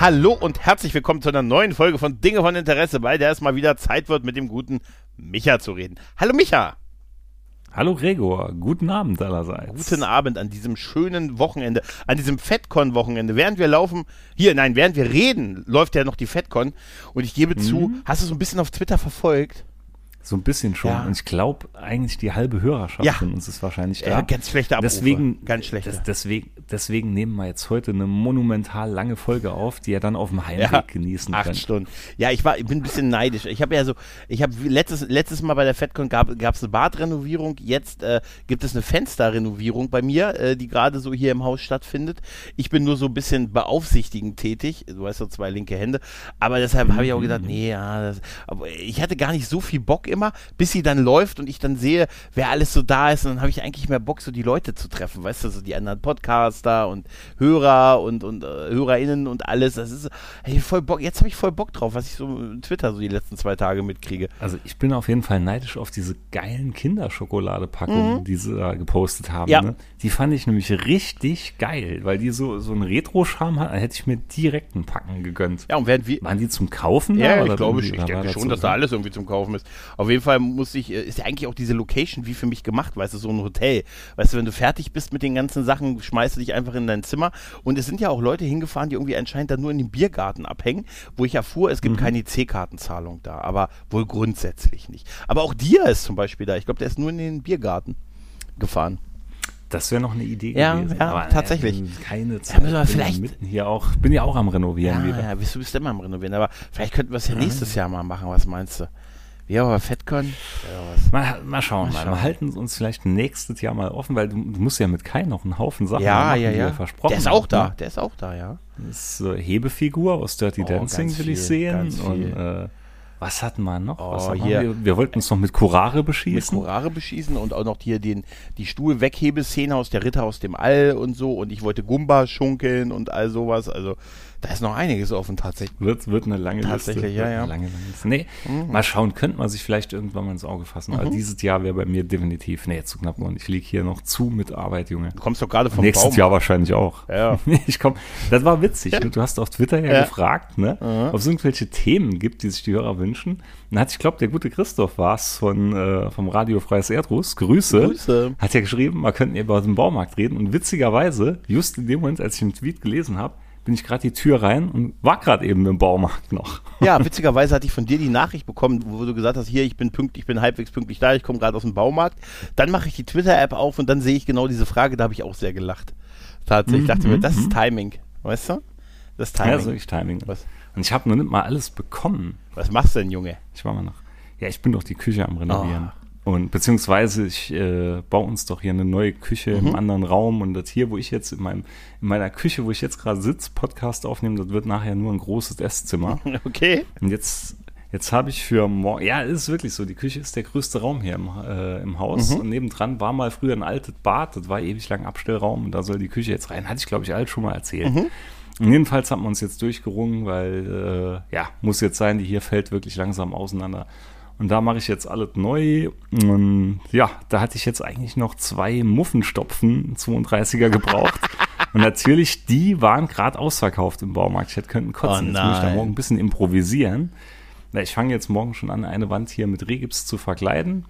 Hallo und herzlich willkommen zu einer neuen Folge von Dinge von Interesse, bei der es mal wieder Zeit wird, mit dem guten Micha zu reden. Hallo Micha! Hallo Gregor, guten Abend allerseits. Guten Abend an diesem schönen Wochenende, an diesem FedCon-Wochenende. Während wir laufen, hier, nein, während wir reden, läuft ja noch die FedCon. Und ich gebe mhm. zu, hast du so ein bisschen auf Twitter verfolgt? So ein bisschen schon. Ja. Und ich glaube, eigentlich die halbe Hörerschaft ja. von uns ist wahrscheinlich da. Ja, ganz schlechte Abrufe. Deswegen, ganz schlechte. Das, deswegen, deswegen nehmen wir jetzt heute eine monumental lange Folge auf, die ihr dann auf dem Heimweg ja, genießen acht könnt. Acht Stunden. Ja, ich war, ich bin ein bisschen neidisch. Ich habe ja so, ich habe letztes, letztes Mal bei der FedCon gab es eine Badrenovierung. Jetzt äh, gibt es eine Fensterrenovierung bei mir, äh, die gerade so hier im Haus stattfindet. Ich bin nur so ein bisschen beaufsichtigend tätig. Du weißt so zwei linke Hände. Aber deshalb habe ich auch gedacht, nee, ja, das, aber ich hatte gar nicht so viel Bock immer bis sie dann läuft und ich dann sehe, wer alles so da ist. Und dann habe ich eigentlich mehr Bock, so die Leute zu treffen, weißt du, so die anderen Podcaster und Hörer und, und äh, HörerInnen und alles. Das ist, hey, voll Bock. Jetzt habe ich voll Bock drauf, was ich so Twitter so die letzten zwei Tage mitkriege. Also ich bin auf jeden Fall neidisch auf diese geilen Kinderschokoladepackungen, mhm. die sie da gepostet haben. Ja. Ne? Die fand ich nämlich richtig geil, weil die so, so einen Retro-Charme hat. Da hätte ich mir direkt einen Packen gegönnt. Ja, und während wir. Waren die zum Kaufen? Ja, ich glaube, ich, ich denke schon, dass da alles irgendwie zum Kaufen ist. Auf jeden Fall muss ich, äh, ist ja eigentlich auch diese Location wie für mich gemacht, weißt du, so ein Hotel. Weißt du, wenn du fertig bist mit den ganzen Sachen, schmeißt du dich einfach in dein Zimmer. Und es sind ja auch Leute hingefahren, die irgendwie anscheinend da nur in dem Biergarten abhängen, wo ich erfuhr, es gibt mhm. keine C-Kartenzahlung da, aber wohl grundsätzlich nicht. Aber auch Dia ist zum Beispiel da. Ich glaube, der ist nur in den Biergarten gefahren. Das wäre noch eine Idee ja, gewesen. Ja, aber, tatsächlich. Äh, keine Zeit. Ja, vielleicht mitten hier auch. Bin ja auch am renovieren ja. Ja, bist du bist immer am renovieren. Aber vielleicht könnten wir es ja nächstes Jahr mal machen. Was meinst du? Ja, aber FedCon? Ja, mal, mal schauen, mal. Wir halten uns vielleicht nächstes Jahr mal offen, weil du, du musst ja mit Kai noch einen Haufen Sachen ja, machen, ja, ja. versprochen Der ist auch da, ne? der ist auch da, ja. Das ist äh, Hebefigur aus Dirty oh, Dancing will ich sehen. Und äh, was hatten wir noch? Oh, hier. Wir? wir? wollten uns noch mit Curare beschießen. Mit Curare beschießen und auch noch hier den, die Stuhlweghebeszene aus der Ritter aus dem All und so. Und ich wollte Gumba schunkeln und all sowas. Also da ist noch einiges offen tatsächlich. Wird, wird eine lange tatsächlich, Liste. ja, ja. Eine lange, lange Liste. Nee, mhm. mal schauen, könnte man sich vielleicht irgendwann mal ins Auge fassen. Mhm. Aber dieses Jahr wäre bei mir definitiv, nee, zu knapp und ich liege hier noch zu mit Arbeit, Junge. Du kommst doch gerade vom Nächstes Baum. Jahr wahrscheinlich auch. Ja. ich komm, das war witzig. Ja. Du hast auf Twitter ja, ja. gefragt, ne, mhm. ob es irgendwelche Themen gibt, die sich die Hörer wünschen. Dann hat, ich glaube, der gute Christoph war es von, äh, vom Radio Freies Erdruss. Grüße. Grüße. Hat ja geschrieben, man könnte über den Baumarkt reden. Und witzigerweise, just in dem Moment, als ich den Tweet gelesen habe, bin ich gerade die Tür rein und war gerade eben im Baumarkt noch. Ja, witzigerweise hatte ich von dir die Nachricht bekommen, wo du gesagt hast, hier, ich bin pünktlich, ich bin halbwegs pünktlich da, ich komme gerade aus dem Baumarkt. Dann mache ich die Twitter-App auf und dann sehe ich genau diese Frage, da habe ich auch sehr gelacht. Tatsächlich, ich dachte mir, das ist mhm. Timing, weißt du? Das ist Timing. Ja, so ich Timing. Was? Und ich habe noch nicht mal alles bekommen. Was machst du denn, Junge? Ich war mal noch. Ja, ich bin doch die Küche am Renovieren. Oh. Und beziehungsweise ich äh, baue uns doch hier eine neue Küche mhm. im anderen Raum und das hier, wo ich jetzt in meinem, in meiner Küche, wo ich jetzt gerade sitze, Podcast aufnehme, das wird nachher nur ein großes Esszimmer. Okay. Und jetzt, jetzt habe ich für morgen, ja, es ist wirklich so, die Küche ist der größte Raum hier im, äh, im Haus mhm. und nebendran war mal früher ein altes Bad, das war ewig lang Abstellraum und da soll die Küche jetzt rein. Hatte ich, glaube ich, alles schon mal erzählt. Mhm. Und jedenfalls haben wir uns jetzt durchgerungen, weil, äh, ja, muss jetzt sein, die hier fällt wirklich langsam auseinander. Und da mache ich jetzt alles neu. Und ja, da hatte ich jetzt eigentlich noch zwei Muffenstopfen 32er gebraucht. Und natürlich, die waren gerade ausverkauft im Baumarkt. Ich hätte könnten kotzen. Oh jetzt muss ich da morgen ein bisschen improvisieren. Ich fange jetzt morgen schon an, eine Wand hier mit Regips zu verkleiden.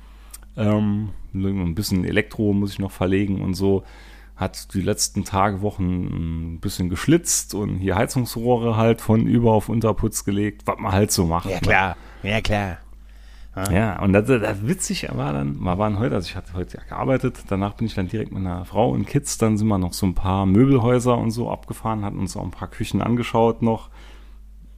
Ähm, ein bisschen Elektro muss ich noch verlegen und so. Hat die letzten Tage, Wochen ein bisschen geschlitzt und hier Heizungsrohre halt von über auf Unterputz gelegt, was man halt so macht. Ja, klar. Ne? Ja, klar. Ja, und das, das witzig war dann, wir waren heute, also ich hatte heute ja gearbeitet, danach bin ich dann direkt mit einer Frau und Kids, dann sind wir noch so ein paar Möbelhäuser und so abgefahren, hatten uns auch ein paar Küchen angeschaut noch,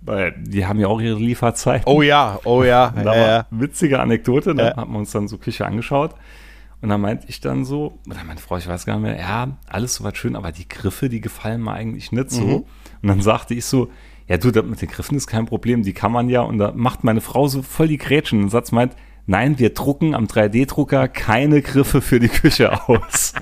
weil die haben ja auch ihre Lieferzeit. Oh ja, oh ja. da ja, ja. witzige Anekdote, da ja. haben wir uns dann so Küche angeschaut und dann meinte ich dann so, oder meine Frau, ich weiß gar nicht mehr, ja, alles soweit schön, aber die Griffe, die gefallen mir eigentlich nicht so. Mhm. Und dann sagte ich so, ja, du, das mit den Griffen ist kein Problem, die kann man ja. Und da macht meine Frau so voll die Grätschen. Und Satz meint, nein, wir drucken am 3D-Drucker keine Griffe für die Küche aus.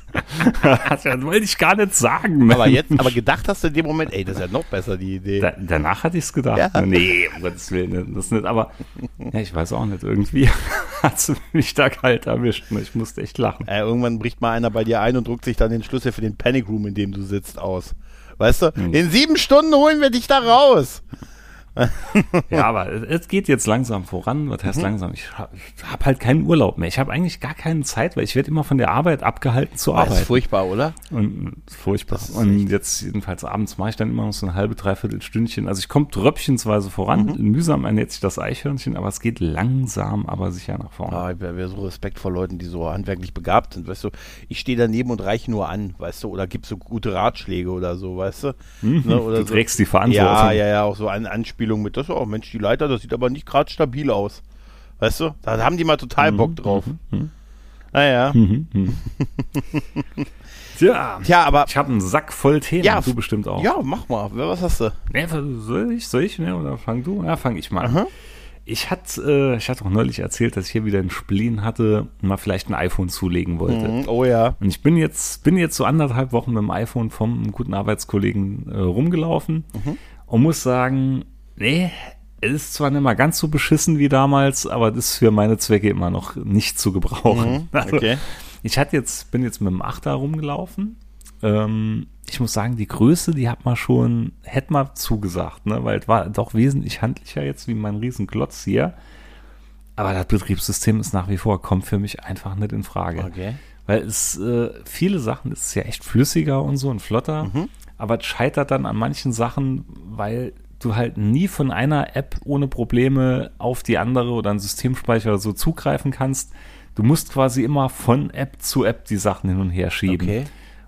das wollte ich gar nicht sagen. Mensch. Aber jetzt, aber gedacht hast du in dem Moment, ey, das ist ja noch besser, die Idee. Da, danach hatte ich es gedacht. Ja. Nee, um Gottes Willen, das nicht. Aber ja, ich weiß auch nicht, irgendwie hat sie mich da kalt erwischt. Ich musste echt lachen. Äh, irgendwann bricht mal einer bei dir ein und druckt sich dann den Schlüssel für den Panic Room, in dem du sitzt, aus. Weißt du, hm. in sieben Stunden holen wir dich da raus. ja, aber es geht jetzt langsam voran. Was heißt mhm. langsam? Ich habe hab halt keinen Urlaub mehr. Ich habe eigentlich gar keine Zeit, weil ich werde immer von der Arbeit abgehalten zu arbeiten. Das ist furchtbar, oder? Und furchtbar. Und jetzt jedenfalls abends mache ich dann immer noch so ein halbe, dreiviertel Stündchen. Also ich komme tröpfchensweise voran. Mhm. Mühsam ernährt sich das Eichhörnchen, aber es geht langsam, aber sicher nach vorne. Ah, ich wäre so Respekt vor Leuten, die so handwerklich begabt sind. Weißt du, ich stehe daneben und reiche nur an, weißt du, oder gib so gute Ratschläge oder so, weißt du. Mhm. Ne, oder du trägst so. die Verantwortung. Ja, ja, ja, auch so an Anspielung mit, das auch, Mensch, die Leiter, das sieht aber nicht gerade stabil aus. Weißt du? Da haben die mal total Bock mhm, drauf. Mhm, mhm. Naja. Mhm. Tja, Tja, aber. Ich habe einen Sack voll Themen. Ja, du bestimmt auch. Ja, mach mal. Was hast du? Nee, soll ich? Soll ich? Ne? Oder fang du? Ja, fang ich mal an. Ich hatte, äh, ich hatte auch neulich erzählt, dass ich hier wieder einen Spleen hatte und mal vielleicht ein iPhone zulegen wollte. Mhm, oh ja. Und ich bin jetzt, bin jetzt so anderthalb Wochen mit dem iPhone vom guten Arbeitskollegen äh, rumgelaufen mhm. und muss sagen, nee, es ist zwar nicht mal ganz so beschissen wie damals, aber das ist für meine Zwecke immer noch nicht zu gebrauchen. Mhm, also, okay. Also, ich hatte jetzt, bin jetzt mit dem Achter rumgelaufen. Ähm, ich muss sagen, die Größe, die hat man schon, hätte man zugesagt, ne? weil es war doch wesentlich handlicher jetzt wie mein Riesenklotz hier. Aber das Betriebssystem ist nach wie vor, kommt für mich einfach nicht in Frage. Okay. Weil es, äh, viele Sachen ist ja echt flüssiger und so und flotter, mhm. aber es scheitert dann an manchen Sachen, weil du halt nie von einer App ohne Probleme auf die andere oder einen Systemspeicher oder so zugreifen kannst. Du musst quasi immer von App zu App die Sachen hin und her schieben. Okay.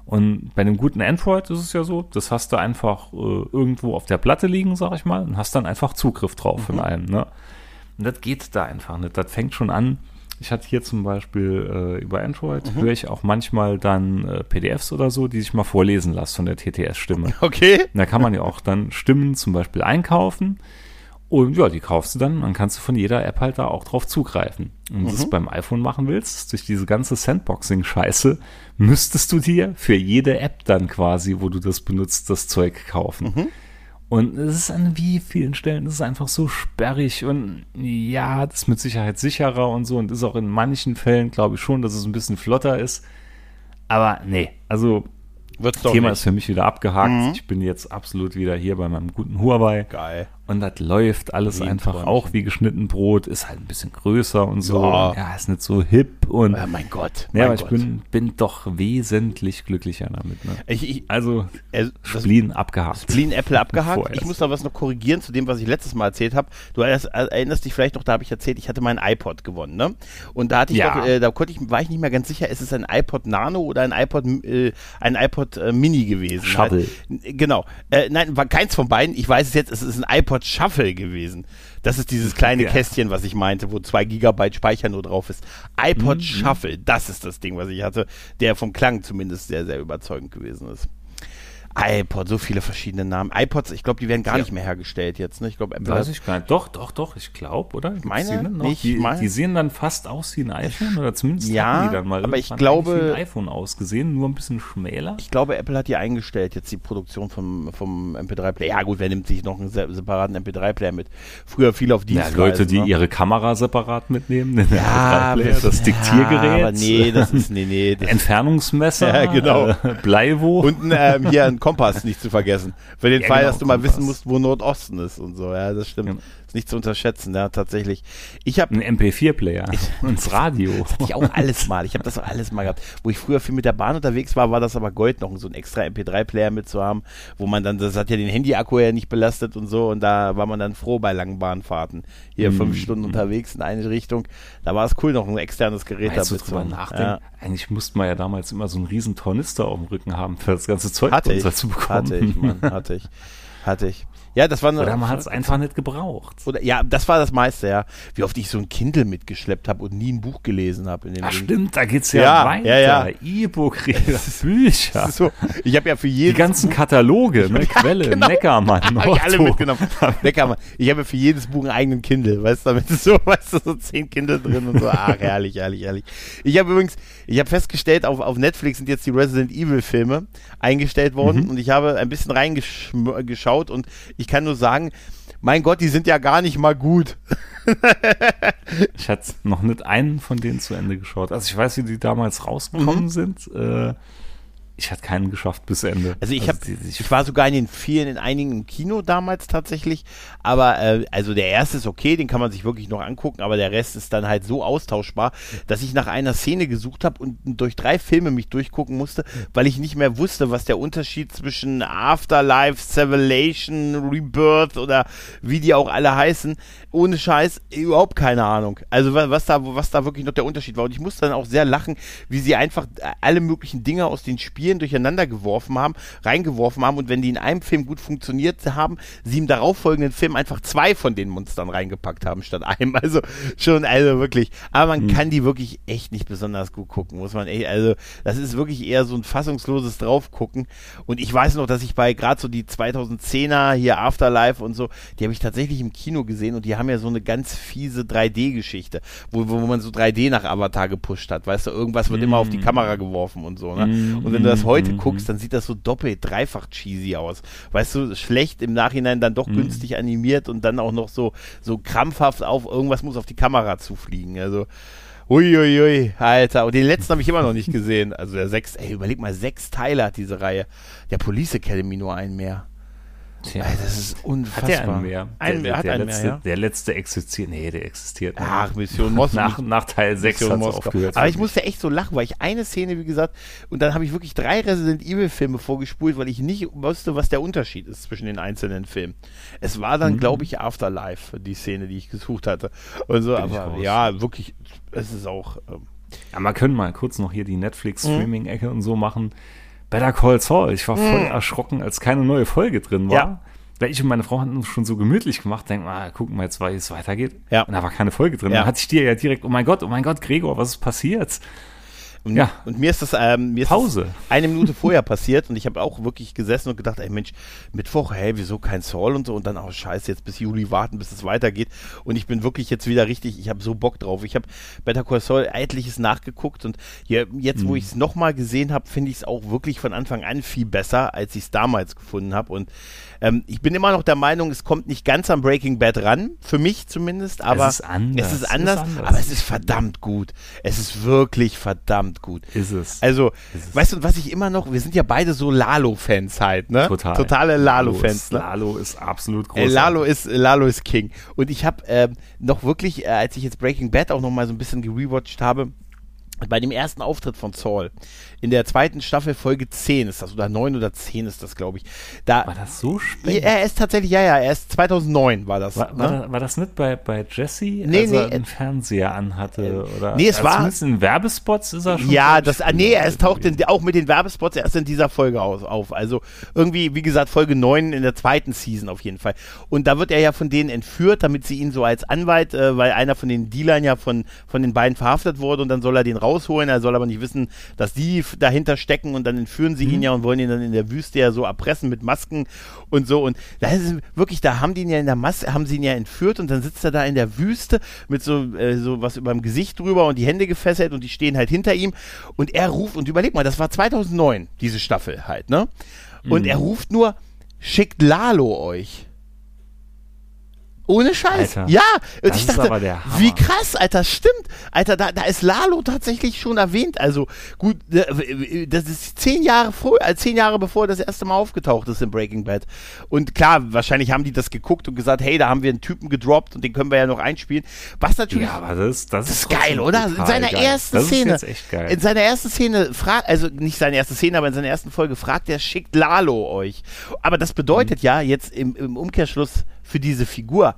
Und bei einem guten Android ist es ja so, das hast du einfach äh, irgendwo auf der Platte liegen, sag ich mal, und hast dann einfach Zugriff drauf mhm. von allem. Ne? Und das geht da einfach nicht. Das fängt schon an, ich hatte hier zum Beispiel äh, über Android, mhm. höre ich auch manchmal dann äh, PDFs oder so, die ich mal vorlesen lasse von der TTS-Stimme. Okay. Und da kann man ja auch dann Stimmen zum Beispiel einkaufen. Und ja, die kaufst du dann, dann kannst du von jeder App halt da auch drauf zugreifen. Und wenn du es beim iPhone machen willst, durch diese ganze Sandboxing-Scheiße, müsstest du dir für jede App dann quasi, wo du das benutzt, das Zeug kaufen. Mhm. Und es ist an wie vielen Stellen, es ist einfach so sperrig und ja, das ist mit Sicherheit sicherer und so und ist auch in manchen Fällen, glaube ich schon, dass es ein bisschen flotter ist. Aber nee, also Wird's Thema nicht. ist für mich wieder abgehakt. Mhm. Ich bin jetzt absolut wieder hier bei meinem guten Huawei. Geil. Und das läuft alles einfach auch wie geschnitten Brot, ist halt ein bisschen größer und so. Ja, ja ist nicht so hip und. Ja, mein Gott. Ja, aber ich bin, bin doch wesentlich glücklicher damit. Ne? Ich, ich, also, äh, Spleen abgehakt. Spleen Apple abgehakt. Vorerst. Ich muss da was noch korrigieren zu dem, was ich letztes Mal erzählt habe. Du erinnerst dich vielleicht noch, da habe ich erzählt, ich hatte meinen iPod gewonnen, ne? Und da hatte ich ja. doch, äh, da konnte ich, war ich nicht mehr ganz sicher, ist es ein iPod Nano oder ein iPod, äh, ein iPod äh, Mini gewesen? Shuttle. Halt. Genau. Äh, nein, war keins von beiden. Ich weiß es jetzt, es ist ein iPod Shuffle gewesen gewesen. Das ist dieses kleine ja. Kästchen, was ich meinte, wo zwei Gigabyte Speicher nur drauf ist. iPod mhm. Shuffle, das ist das Ding, was ich hatte, der vom Klang zumindest sehr, sehr überzeugend gewesen ist iPod, so viele verschiedene Namen. iPods, ich glaube, die werden gar ja. nicht mehr hergestellt jetzt. Ne? Ich glaube, Weiß ich gar nicht. Doch, doch, doch, ich glaube, oder? Ich meine nicht. Die, mein... die, sehen dann fast aus wie ein iPhone oder zumindest ja, die dann mal aber ich glaube, wie ein iPhone ausgesehen, nur ein bisschen schmäler. Ich glaube, Apple hat die eingestellt, jetzt die Produktion vom, vom MP3-Player. Ja gut, wer nimmt sich noch einen separaten MP3-Player mit? Früher viel auf die ja, Leute, die ne? ihre Kamera separat mitnehmen, den ja, das Diktiergerät. Ja, aber nee, das ist, nee, nee. Entfernungsmesser, ja, genau. Äh, Bleiwo. Und ähm, hier ein Kompass nicht zu vergessen. Für den ja, Fall, genau, dass du mal Kompass. wissen musst, wo Nordosten ist und so. Ja, das stimmt. Ja. Nicht zu unterschätzen, ja, tatsächlich. Ich habe ein MP4-Player ins Radio. Das hatte ich auch alles mal. Ich habe das auch alles mal gehabt. Wo ich früher viel mit der Bahn unterwegs war, war das aber Gold noch, so ein extra MP3-Player mitzuhaben, wo man dann, das hat ja den Handy-Akku ja nicht belastet und so, und da war man dann froh bei langen Bahnfahrten. Hier mm. fünf Stunden unterwegs in eine Richtung. Da war es cool, noch ein externes Gerät weißt da mitzuhaben. Ja. Eigentlich musste man ja damals immer so einen riesen Tornister auf dem Rücken haben, für das ganze Zeug hatte ich, zu bekommen. Hatte ich, Mann, hatte ich. Hatte ich. Ja, das war eine, Oder man hat es einfach nicht gebraucht. Oder, ja, das war das meiste, ja. Wie oft ich so ein Kindle mitgeschleppt habe und nie ein Buch gelesen habe in dem Ach Ding. stimmt, da geht's ja, Ja, weiter. ja, ja. E-Book-Reader, Bücher. So, ich habe ja für Die jedes ganzen Kataloge, ne? Quelle, genau. Neckermann, Habe ich alle mitgenommen. Neckermann. Ich habe ja für jedes Buch einen eigenen Kindle, weißt du, damit so, weißt du, so zehn Kindle drin und so. Ach, herrlich, herrlich, herrlich. Ich habe übrigens, ich habe festgestellt, auf, auf Netflix sind jetzt die Resident Evil Filme eingestellt worden Mhm. und ich habe ein bisschen reingeschaut und ich kann nur sagen, mein Gott, die sind ja gar nicht mal gut. Ich hatte noch nicht einen von denen zu Ende geschaut. Also ich weiß, wie die damals rausgekommen Mhm. sind. Äh, ich hatte keinen geschafft bis Ende. Also ich habe, die- die- ich war sogar in den vielen, in einigen im Kino damals tatsächlich, aber äh, also der erste ist okay, den kann man sich wirklich noch angucken, aber der Rest ist dann halt so austauschbar, dass ich nach einer Szene gesucht habe und durch drei Filme mich durchgucken musste, weil ich nicht mehr wusste, was der Unterschied zwischen Afterlife, Civilization, Rebirth oder wie die auch alle heißen. Ohne Scheiß, überhaupt keine Ahnung. Also wa- was da, was da wirklich noch der Unterschied war. Und ich musste dann auch sehr lachen, wie sie einfach äh, alle möglichen Dinge aus den Spielen durcheinander geworfen haben, reingeworfen haben und wenn die in einem Film gut funktioniert haben, sie im darauffolgenden Film einfach zwei von den Monstern reingepackt haben statt einem. Also schon, also wirklich. Aber man kann die wirklich echt nicht besonders gut gucken, muss man echt, also das ist wirklich eher so ein fassungsloses Draufgucken. Und ich weiß noch, dass ich bei gerade so die 2010er hier Afterlife und so, die habe ich tatsächlich im Kino gesehen und die haben ja so eine ganz fiese 3D-Geschichte, wo, wo man so 3D nach Avatar gepusht hat. Weißt du, irgendwas wird immer auf die Kamera geworfen und so. Ne? Und wenn du das heute guckst, dann sieht das so doppelt, dreifach cheesy aus. Weißt du, schlecht im Nachhinein dann doch günstig animiert und dann auch noch so, so krampfhaft auf, irgendwas muss auf die Kamera zufliegen. Also, Uiuiui, Alter. Und den letzten habe ich immer noch nicht gesehen. Also der sechs, ey, überleg mal, sechs Teile hat diese Reihe. Der Police Academy nur einen mehr. Tja. Ey, das ist Hat unfassbar. der einen mehr? Einen, der, hat der, einen letzte, mehr, ja. der letzte existiert. Nee, der existiert nicht. Ach, Mission Moskau. nach, nach Teil 6 Mission hat aufgehört. Aber ich musste echt so lachen, weil ich eine Szene, wie gesagt, und dann habe ich wirklich drei Resident Evil Filme vorgespult, weil ich nicht wusste, was der Unterschied ist zwischen den einzelnen Filmen. Es war Mhm. dann, glaube ich, Afterlife, die Szene, die ich gesucht hatte. Und so, Bin aber ja, wirklich, es ist auch. Ähm, Ja, wir können mal kurz noch hier die Netflix-Streaming-Ecke und so machen. Better Call Saul. Ich war voll erschrocken, als keine neue Folge drin war. Ja. Weil ich und meine Frau hatten uns schon so gemütlich gemacht, denken, ah, gucken wir jetzt, wie es weitergeht. Ja. Und da war keine Folge drin. Ja. Dann hatte ich dir ja direkt, oh mein Gott, oh mein Gott, Gregor, was ist passiert? Und, Ja. und mir ist das, ähm, mir ist Pause. das eine Minute vorher passiert und ich habe auch wirklich gesessen und gedacht, ey Mensch, Mittwoch, hey, wieso kein Saul und so und dann, oh scheiße, jetzt bis Juli warten, bis es weitergeht und ich bin wirklich jetzt wieder richtig, ich habe so Bock drauf. Ich habe Better Call Saul etliches nachgeguckt und hier, jetzt, Mhm. wo ich es nochmal gesehen habe, finde ich es auch wirklich von Anfang an viel besser, als ich es damals gefunden habe und ähm, ich bin immer noch der Meinung, es kommt nicht ganz am Breaking Bad ran, für mich zumindest, aber ist anders. es ist Es ist anders, anders. aber es ist verdammt gut. Es ist wirklich verdammt gut. Ist es. Also, es- weißt du, was ich immer noch, wir sind ja beide so Lalo-Fans halt, ne? Total. Totale Lalo-Fans, ist, ne? Lalo ist absolut groß. Lalo ist Lalo ist King. Und ich habe ähm, noch wirklich, äh, als ich jetzt Breaking Bad auch noch mal so ein bisschen gerewatcht habe, bei dem ersten Auftritt von Saul in der zweiten Staffel Folge 10 ist das oder 9 oder 10 ist das, glaube ich. Da War das so spät? er ist tatsächlich ja ja, er ist 2009 war das, War, ne? war, das, war das nicht bei, bei Jesse, Nee, als er nee, einen Fernseher anhatte? Oder? nee, es Also war- Zumindest in Werbespots ist er schon. Ja, das, nee, es taucht in, auch mit den Werbespots erst in dieser Folge aus, auf. Also irgendwie, wie gesagt, Folge 9 in der zweiten Season auf jeden Fall. Und da wird er ja von denen entführt, damit sie ihn so als Anwalt, äh, weil einer von den Dealern ja von, von den beiden verhaftet wurde und dann soll er den rausholen. Er soll aber nicht wissen, dass die dahinter stecken und dann entführen sie ihn ja und wollen ihn dann in der Wüste ja so erpressen mit Masken und so. Und da ist es wirklich, da haben die ihn ja in der Maske, haben sie ihn ja entführt und dann sitzt er da in der Wüste mit so, äh, so was über dem Gesicht drüber und die Hände gefesselt und die stehen halt hinter ihm und er ruft, und überleg mal, das war 2009, diese Staffel halt, ne? Und er ruft nur, schickt Lalo euch. Ohne Scheiß. Alter, ja, und ich dachte, wie krass, Alter, stimmt. Alter, da, da ist Lalo tatsächlich schon erwähnt. Also gut, äh, das ist zehn Jahre vor, äh, zehn Jahre bevor er das erste Mal aufgetaucht ist in Breaking Bad. Und klar, wahrscheinlich haben die das geguckt und gesagt, hey, da haben wir einen Typen gedroppt und den können wir ja noch einspielen. Was natürlich Ja, aber das, das, das ist geil, oder? In seiner geil. ersten das Szene. Ist jetzt echt geil. In seiner ersten Szene fragt, also nicht seine erste Szene, aber in seiner ersten Folge fragt er, schickt Lalo euch. Aber das bedeutet ja jetzt im, im Umkehrschluss für diese Figur,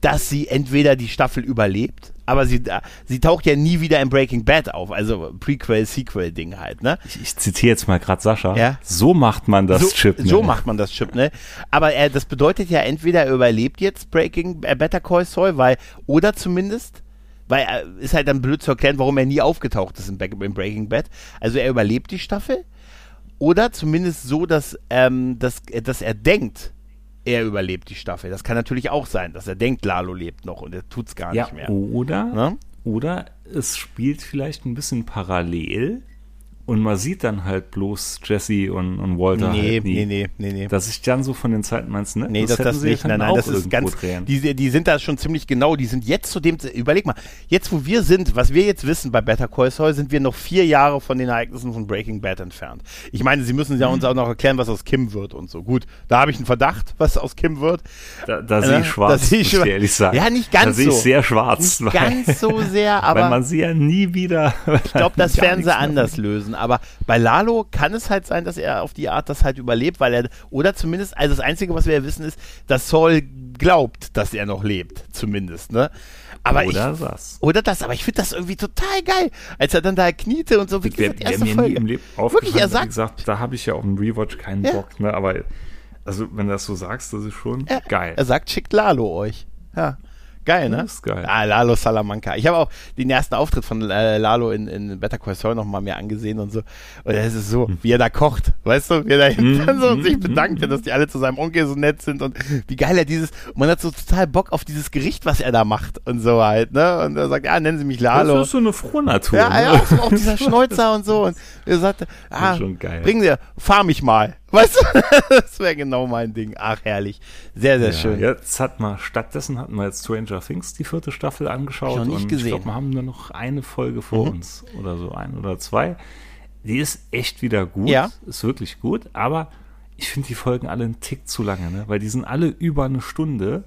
dass sie entweder die Staffel überlebt, aber sie, äh, sie taucht ja nie wieder in Breaking Bad auf, also Prequel-Sequel-Ding halt, ne? Ich, ich zitiere jetzt mal gerade Sascha. Ja. So macht man das so, Chip. Ne? So macht man das Chip, ne? Aber äh, das bedeutet ja entweder er überlebt jetzt Breaking äh, Better Call Saul, weil, oder zumindest, weil äh, ist halt dann blöd zu erklären, warum er nie aufgetaucht ist in, in Breaking Bad. Also er überlebt die Staffel, oder zumindest so, dass, ähm, dass, dass er denkt, er überlebt die Staffel. Das kann natürlich auch sein, dass er denkt, Lalo lebt noch und er tut es gar ja, nicht mehr. Oder, Ne? oder es spielt vielleicht ein bisschen parallel und man sieht dann halt bloß Jesse und, und Walter Nee, halt nie. nee, nee, nee, nee. Dass ich dann so von den Zeiten meinst, ne? Nee, das, das sie nicht. ja Nein, nein, das ist ganz. drehen. Die, die sind da schon ziemlich genau. Die sind jetzt zu dem. Überleg mal, jetzt wo wir sind, was wir jetzt wissen bei Better Call Saul, sind wir noch vier Jahre von den Ereignissen von Breaking Bad entfernt. Ich meine, sie müssen ja Mhm. uns auch noch erklären, was aus Kim wird und so. Gut, da habe ich einen Verdacht, was aus Kim wird. Da, da Ne? sehe ich Da schwarz, sehe ich muss ich schwa- dir ehrlich sagen. Ja, nicht ganz Da sehe ich so. sehr schwarz. Nicht ganz so sehr, aber weil man sie ja nie wieder. Ich glaube, das werden sie anders lösen. Aber bei Lalo kann es halt sein, dass er auf die Art das halt überlebt, weil er, oder zumindest, also das Einzige, was wir ja wissen, ist, dass Saul glaubt, dass er noch lebt, zumindest, ne? Aber Oder ich, das. oder das, aber ich finde das irgendwie total geil, als er dann da kniete und so, wie gesagt, wer erste Folge. im Leben Wirklich, er sagt, gesagt, da habe ich ja auf dem Rewatch keinen Ja. Bock, ne? Aber also wenn du das so sagst, das ist schon er, geil. er sagt, schickt Lalo euch. Ja. Geil, ne? Das ist geil. Ah, Lalo Salamanca. Ich habe auch den ersten Auftritt von äh, Lalo in, in Better Call Saul noch mal mir angesehen und so. Und es ist so, wie er da kocht, weißt du, wie er da hinten Mhm, so und sich mhm, bedankt, dass die alle zu seinem Onkel so nett sind und wie geil er dieses, man hat so total Bock auf dieses Gericht, was er da macht und so halt, ne? Und er sagt, ja, nennen Sie mich Lalo. Das ist so eine Frohnatur. Ja, ne? ja, auch, so, auch dieser Schnäuzer und so. Und er sagte, ah, schon geil. bringen Sie, fahr mich mal. Weißt du, das wäre genau mein Ding. Ach, herrlich. Sehr, sehr Ja, schön. Jetzt hat man, stattdessen hatten wir jetzt Stranger Things die vierte Staffel angeschaut. Noch nicht und gesehen. Ich glaube, wir haben nur noch eine Folge vor Mhm. uns oder so, ein oder zwei. Die ist echt wieder gut. Ja. Ist wirklich gut, aber ich finde die Folgen alle einen Tick zu lange, ne? weil die sind alle über eine Stunde.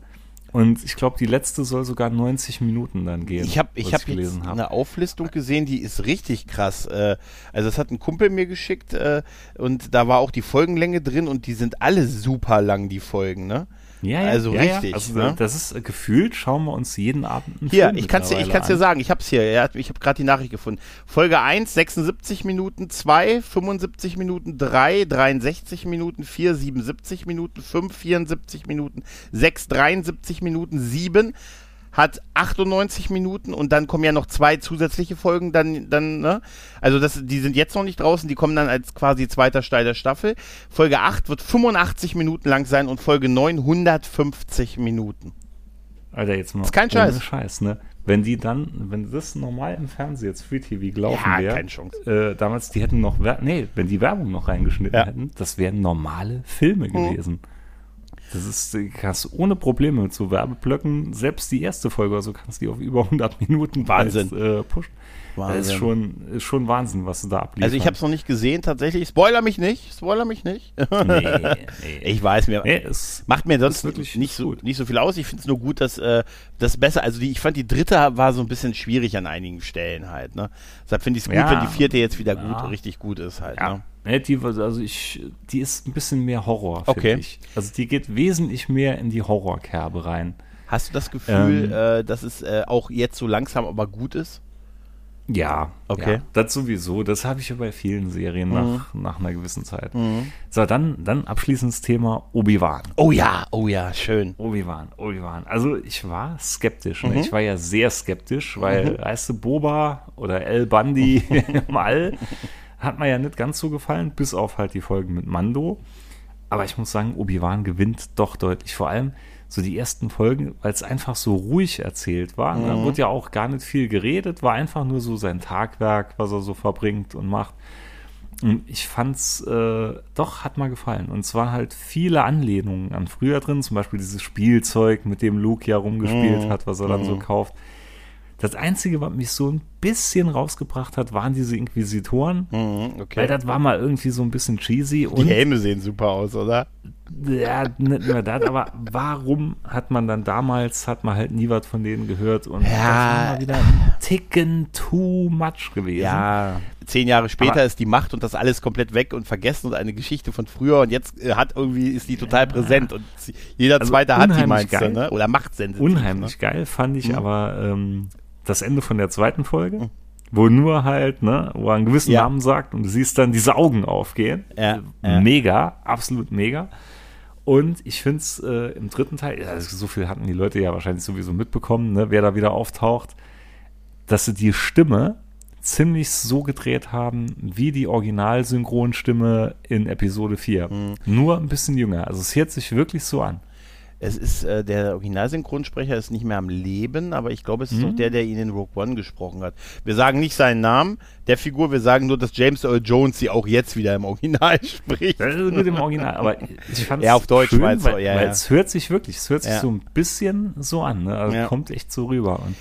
Und ich glaube, die letzte soll sogar 90 Minuten dann gehen. Ich habe ich hab jetzt gelesen habe. eine Auflistung gesehen, die ist richtig krass. Äh, also das hat ein Kumpel mir geschickt äh, und da war auch die Folgenlänge drin und die sind alle super lang, die Folgen, ne? Ja, ja, also ja, richtig, Ja. Also, ne? Das ist äh, gefühlt, schauen wir uns jeden Abend einen Hier, Film ich kann es dir, ich kann's dir sagen, ich hab's hier, ja, ich habe gerade die Nachricht gefunden. Folge 1, 76 Minuten, 2, 75 Minuten, 3, 63 Minuten, 4, 77 Minuten, 5, 74 Minuten, 6, 73 Minuten, 7 hat 98 Minuten und dann kommen ja noch zwei zusätzliche Folgen dann, dann, ne? Also das, die sind jetzt noch nicht draußen, die kommen dann als quasi zweiter Teil der Staffel. Folge 8 wird 85 Minuten lang sein und Folge 9 150 Minuten. Alter, jetzt mal. Ist kein Scheiß. Scheiß, ne? Wenn die dann, wenn das normal im Fernsehen jetzt Free TV gelaufen Ja, wäre, keine Chance. Äh, damals, die hätten noch, nee, wenn die Werbung noch reingeschnitten Ja. hätten, das wären normale Filme gewesen. Das ist, du kannst ohne Probleme so Werbeblöcken, selbst die erste Folge oder so, kannst du die auf über 100 Minuten Wahnsinn. Als, äh, pushen. Das ist Wahnsinn. schon, ist schon Wahnsinn, was du da abliefern. Also ich habe es noch nicht gesehen, tatsächlich. Spoiler mich nicht, spoiler mich nicht. Nee, nee. Ich weiß mir. Nee, es Macht mir sonst wirklich nicht, so, gut. nicht so viel aus. Ich finde es nur gut, dass äh, das besser, also die, ich fand die dritte war so ein bisschen schwierig an einigen Stellen halt. Ne? Deshalb finde ich es gut, Ja. wenn die vierte jetzt wieder gut, Ja. richtig gut ist halt. Ja. Ne? Nee, die, also ich, die ist ein bisschen mehr Horror, finde Okay. ich. Also die geht wesentlich mehr in die Horrorkerbe rein. Hast du das Gefühl, Ähm. äh, dass es äh, auch jetzt so langsam aber gut ist? Ja, Okay. Ja, das sowieso. Das habe ich ja bei vielen Serien nach, nach einer gewissen Zeit. Mhm. So, dann, dann abschließendes Thema Obi-Wan. Oh ja, oh ja, schön. Obi-Wan, Obi-Wan. Also ich war skeptisch. Mhm. Ne? Ich war ja sehr skeptisch, weil, weißt du, Boba oder El Bandi im All hat mir ja nicht ganz so gefallen, bis auf halt die Folgen mit Mando. Aber ich muss sagen, Obi-Wan gewinnt doch deutlich. Vor allem so die ersten Folgen, weil es einfach so ruhig erzählt war. Da wurde ja auch gar nicht viel geredet, war einfach nur so sein Tagwerk, was er so verbringt und macht. Und ich fand's äh, doch, hat mal gefallen. Und zwar halt viele Anlehnungen an früher drin, zum Beispiel dieses Spielzeug, mit dem Luke ja rumgespielt Mhm. hat, was er dann so kauft. Das Einzige, was mich so ein bisschen rausgebracht hat, waren diese Inquisitoren. Mhm, Weil okay. das war mal irgendwie so ein bisschen cheesy. Die Helme sehen super aus, oder? ja, nicht nur das, aber warum hat man dann damals, hat man halt nie was von denen gehört und Ja. das war mal wieder ein Ticken too much gewesen. Ja, zehn Jahre später Aber- ist die Macht und das alles komplett weg und vergessen und eine Geschichte von früher und jetzt äh, hat irgendwie ist die total präsent und jeder Also zweite hat die meinst du, geil. ne? Oder macht sensitiv. Unheimlich geil fand ich, Mhm. aber ähm, das Ende von der zweiten Folge, mhm. wo nur halt, ne, wo er einen gewissen ja. Namen sagt und du siehst dann diese Augen aufgehen. Ja, ja. Mega, absolut mega. Und ich finde es äh, im dritten Teil, also so viel hatten die Leute ja wahrscheinlich sowieso mitbekommen, ne, wer da wieder auftaucht, dass sie die Stimme ziemlich so gedreht haben, wie die Originalsynchronstimme in Episode 4. Mhm. Nur ein bisschen jünger. Also es hört sich wirklich so an. Es ist, äh, der Originalsynchronsprecher ist nicht mehr am Leben, aber ich glaube, es ist mhm. auch der, der ihn in Rogue One gesprochen hat. Wir sagen nicht seinen Namen der Figur, wir sagen nur, dass James Earl Jones sie auch jetzt wieder im Original spricht. Das ist gut im Original, aber ich fand es Ja, auf Deutsch, schön, weil, weil, ja, weil ja. es hört sich wirklich, es hört sich ja. so ein bisschen so an, ne? also kommt echt so rüber. Und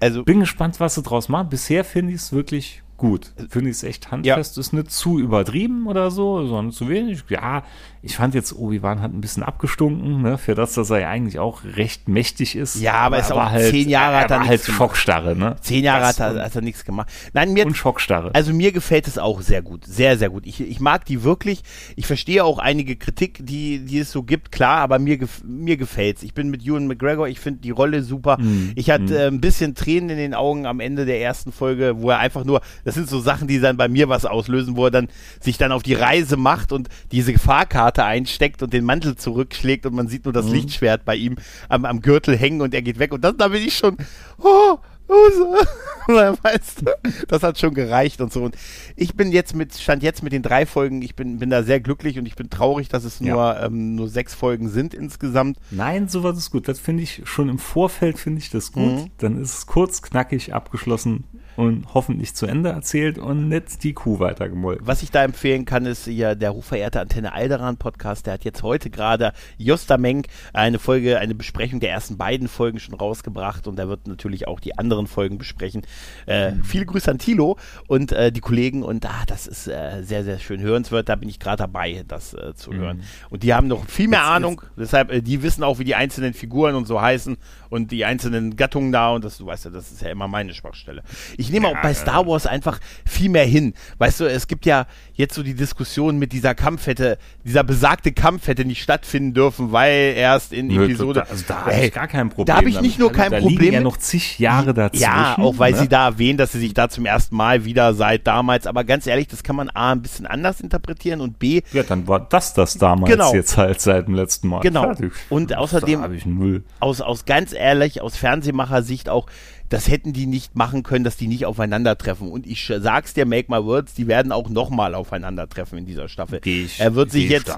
also bin gespannt, was sie draus machen. Bisher finde ich es wirklich gut. Finde ich es echt handfest. Ja. Ist nicht zu übertrieben oder so, sondern zu wenig. Ja, ich fand jetzt, Obi-Wan hat ein bisschen abgestunken, ne, für das, dass er ja eigentlich auch recht mächtig ist. Ja, aber, aber ist auch halt, zehn Jahre hat er, halt Schockstarre, ne? Zehn Jahre hat er, hat er nichts gemacht. Nein, mir, und Schockstarre. Also mir gefällt es auch sehr gut, sehr, sehr gut. Ich, ich mag die wirklich. Ich verstehe auch einige Kritik, die, die es so gibt, klar, aber mir, mir gefällt's. Ich bin mit Ewan McGregor, ich finde die Rolle super. Mm, ich hatte mm. äh, ein bisschen Tränen in den Augen am Ende der ersten Folge, wo er einfach nur, das sind so Sachen, die dann bei mir was auslösen, wo er dann sich dann auf die Reise macht und diese Fahrkarte Karte einsteckt und den Mantel zurückschlägt und man sieht nur das mhm. Lichtschwert bei ihm am, am Gürtel hängen und er geht weg. Und das, da bin ich schon, oh, weißt du, das hat schon gereicht und so. Und ich bin jetzt mit, stand jetzt mit den drei Folgen, ich bin, bin da sehr glücklich und ich bin traurig, dass es nur, ja. ähm, nur sechs Folgen sind insgesamt. Nein, sowas ist gut. Das finde ich schon im Vorfeld finde ich das gut. Mhm. Dann ist es kurz, knackig abgeschlossen und hoffentlich zu Ende erzählt und nicht die Kuh weitergemolken. Was ich da empfehlen kann, ist ja der hochverehrte Antenne Alderan Podcast. Der hat jetzt heute gerade Josta Menk eine Folge, eine Besprechung der ersten beiden Folgen schon rausgebracht und er wird natürlich auch die anderen Folgen besprechen. Äh, mhm. Viele Grüße an Tilo und äh, die Kollegen und ah, das ist äh, sehr, sehr schön hörenswert. Da bin ich gerade dabei, das äh, zu mhm. hören. Und die haben noch viel mehr jetzt, Ahnung, jetzt. deshalb, äh, die wissen auch, wie die einzelnen Figuren und so heißen und die einzelnen Gattungen da und das, du weißt ja, das ist ja immer meine Schwachstelle. Ich nehme ja, auch bei Star Wars einfach viel mehr hin. Weißt du, es gibt ja jetzt so die Diskussion mit dieser Kampf hätte, dieser besagte Kampf hätte nicht stattfinden dürfen, weil erst in Nö, Episode. Da, also da habe ich gar kein Problem. Da habe ich nicht nur kein da Problem. Da liegen ja noch zig Jahre dazwischen. Ja, auch weil ne? sie da erwähnen, dass sie sich da zum ersten Mal wieder seit damals, aber ganz ehrlich, das kann man A ein bisschen anders interpretieren und B. Ja, dann war das das damals genau. jetzt halt seit dem letzten Mal. Genau. Fertig. Und außerdem, aus, aus ganz ehrlich, aus Fernsehmacher-Sicht auch, das hätten die nicht machen können, dass die nicht aufeinandertreffen. Und ich sag's dir, make my words, die werden auch nochmal aufeinandertreffen in dieser Staffel. Ich, er wird sich jetzt,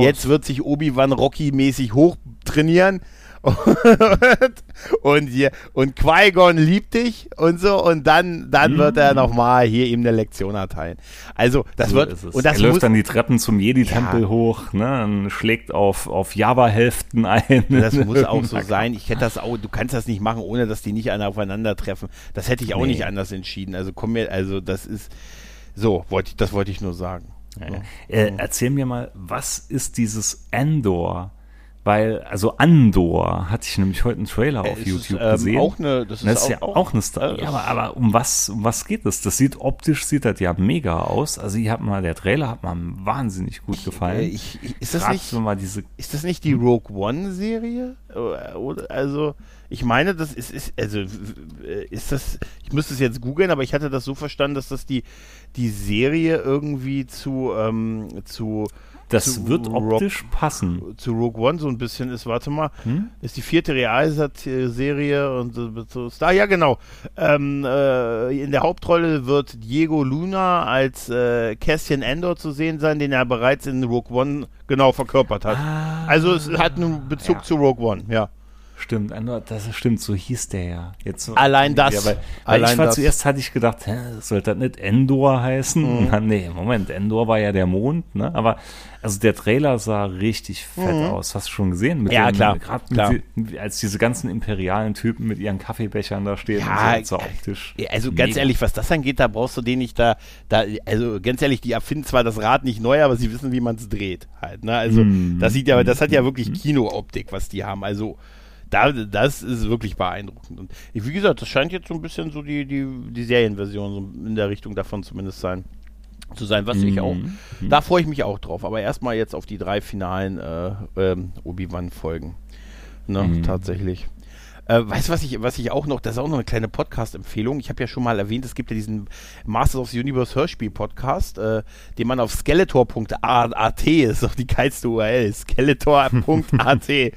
jetzt wird sich Obi-Wan Rocky-mäßig hochtrainieren und hier, und Qui-Gon liebt dich und so und dann, dann wird er mhm. nochmal hier ihm eine Lektion erteilen. Also, das so wird, und das er läuft dann die Treppen zum Jedi-Tempel ja. hoch, ne, und schlägt auf, auf Java-Hälften ein. Das muss auch so sein. Ich hätte das auch, du kannst das nicht machen, ohne dass die nicht aufeinandertreffen. Das hätte ich auch nee. nicht anders entschieden. Also komm mir, also das ist, so, wollte ich, das wollte ich nur sagen. Ja. So. Äh, erzähl mir mal, was ist dieses Endor? Weil, also Andor hatte ich nämlich heute einen Trailer auf äh, YouTube ist, ähm, gesehen. Auch eine, das ist, das ist auch, ja auch eine Star. Äh, ja, aber, aber um was, um was geht es? Das sieht optisch sieht das ja mega aus. Also ich habe mal, der Trailer hat mir wahnsinnig gut gefallen. Ich, ich, ist das nicht, diese, ist das nicht die Rogue One Serie? Also, ich meine, das ist, ist, also, ist das, ich müsste es jetzt googeln, aber ich hatte das so verstanden, dass das die, die Serie irgendwie zu, ähm, zu, das wird optisch Rogue, passen. Zu Rogue One so ein bisschen ist, warte mal, hm? ist die vierte Realserie und so Star, ja genau. Ähm, äh, in der Hauptrolle wird Diego Luna als äh, Cassian Endor zu sehen sein, den er bereits in Rogue One genau verkörpert hat. Ah, also es hat einen Bezug ja. zu Rogue One, ja. Stimmt, das stimmt, so hieß der ja. Jetzt allein das. Ja, weil, weil allein ich war das. zuerst hatte ich gedacht, hä, sollte das nicht Endor heißen? Mhm. nee, Moment, Endor war ja der Mond, ne? Aber also der Trailer sah richtig fett mhm. aus. Hast du schon gesehen? Mit ja, den, klar, klar. Die, als diese ganzen imperialen Typen mit ihren Kaffeebechern da stehen ja, und so, so optisch. Also ganz mega. ehrlich, was das angeht, da brauchst du den nicht da, da, also ganz ehrlich, die erfinden zwar das Rad nicht neu, aber sie wissen, wie man es dreht halt, ne? Also mhm. das sieht ja, das hat ja wirklich mhm. Kinooptik, was die haben. Also da, das ist wirklich beeindruckend. Und wie gesagt, das scheint jetzt so ein bisschen so die, die, die Serienversion so in der Richtung davon zumindest sein zu sein, was mhm. ich auch. Mhm. Da freue ich mich auch drauf. Aber erstmal jetzt auf die drei finalen äh, ähm, Obi-Wan-Folgen. Ne, mhm. tatsächlich. Äh, weißt du, was ich, was ich auch noch, das ist auch noch eine kleine Podcast-Empfehlung. Ich habe ja schon mal erwähnt, es gibt ja diesen Masters of the Universe Hörspiel-Podcast, äh, den man auf skeletor.at, ist doch die geilste URL, skeletor.at äh,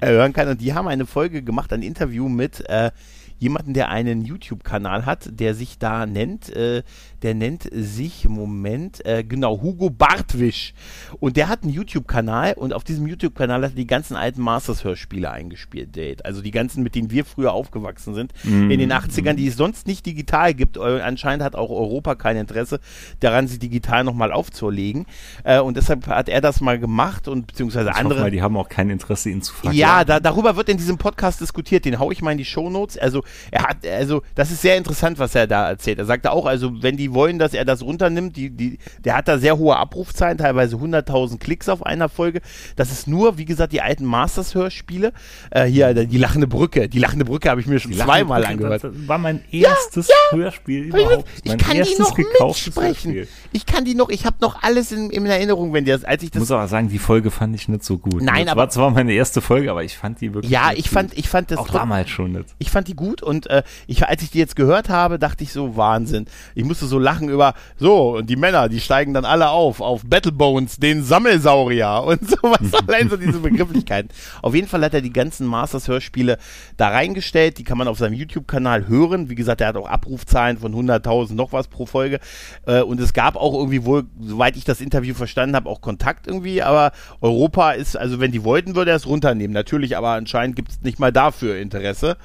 hören kann. Und die haben eine Folge gemacht, ein Interview mit äh, jemanden, der einen YouTube-Kanal hat, der sich da nennt, äh, der nennt sich, Moment, äh, genau, Hugo Bartwisch. Und der hat einen YouTube-Kanal und auf diesem YouTube-Kanal hat er die ganzen alten Masters-Hörspiele eingespielt, Date. Also die ganzen, mit denen wir früher aufgewachsen sind, mm. in den 80ern, die es sonst nicht digital gibt. Anscheinend hat auch Europa kein Interesse daran, sie digital nochmal aufzulegen. Äh, und deshalb hat er das mal gemacht und beziehungsweise ich andere. Mal, die haben auch kein Interesse, ihn zu verklagen. Ja, da, darüber wird in diesem Podcast diskutiert. Den haue ich mal in die Shownotes. Also er hat, also das ist sehr interessant, was er da erzählt. Er sagte auch, also wenn die wollen, dass er das runternimmt. Die, die, der hat da sehr hohe Abrufzahlen, teilweise 100.000 Klicks auf einer Folge. Das ist nur, wie gesagt, die alten Masters-Hörspiele. Äh, hier, die lachende Brücke. Die lachende Brücke habe ich mir schon zweimal Brücke, angehört. Das war mein erstes ja, ja. Hörspiel überhaupt. Ich, ich kann die noch mitsprechen. Ich kann die noch, ich habe noch alles in, in Erinnerung, wenn die das, als ich das. Ich muss aber sagen, die Folge fand ich nicht so gut. Nein, das aber. war zwar meine erste Folge, aber ich fand die wirklich. Ja, ich fand, ich fand das. Auch damals schon nicht. Ich fand die gut und äh, ich, als ich die jetzt gehört habe, dachte ich so, Wahnsinn. Ich musste so lachen über über, so, und die Männer, die steigen dann alle auf, auf Battlebones, den Sammelsaurier und sowas, allein so diese Begrifflichkeiten. Auf jeden Fall hat er die ganzen Masters-Hörspiele da reingestellt, die kann man auf seinem YouTube-Kanal hören. Wie gesagt, er hat auch Abrufzahlen von 100.000 noch was pro Folge. Äh, und es gab auch irgendwie wohl, soweit ich das Interview verstanden habe, auch Kontakt irgendwie, aber Europa ist, also wenn die wollten, würde er es runternehmen. Natürlich, aber anscheinend gibt es nicht mal dafür Interesse.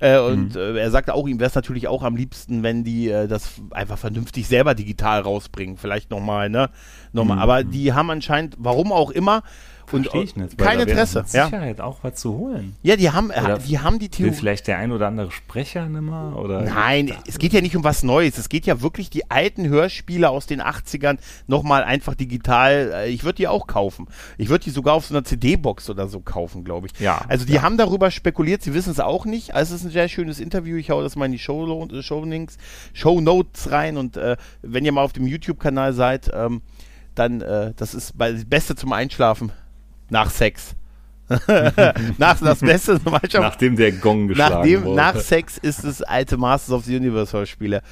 Äh, und mhm. äh, er sagte auch, ihm wäre es natürlich auch am liebsten, wenn die äh, das einfach vernünftig selber digital rausbringen. Vielleicht nochmal, ne? Nochmal. Mhm. Aber die haben anscheinend, warum auch immer, und ich nicht, kein Interesse. Mit Sicherheit ja. auch was zu holen. Ja, die haben, oder die haben die Theorie. vielleicht der ein oder andere Sprecher nimmer oder? Nein, es geht ja nicht um was Neues. Es geht ja wirklich die alten Hörspiele aus den 80ern nochmal einfach digital. Äh, ich würde die auch kaufen. Ich würde die sogar auf so einer CD-Box oder so kaufen, glaube ich. Ja. Also die ja. haben darüber spekuliert. Sie wissen es auch nicht. Also es ist ein sehr schönes Interview. Ich hau das mal in die Show, Show, Show Notes rein und äh, wenn ihr mal auf dem YouTube-Kanal seid, ähm, dann äh, das ist das Beste zum Einschlafen nach Sex. nach das Beste Nachdem der Gong geschlagen nachdem, wurde. Nach Sex ist es alte Masters of the Universe Hörspiele.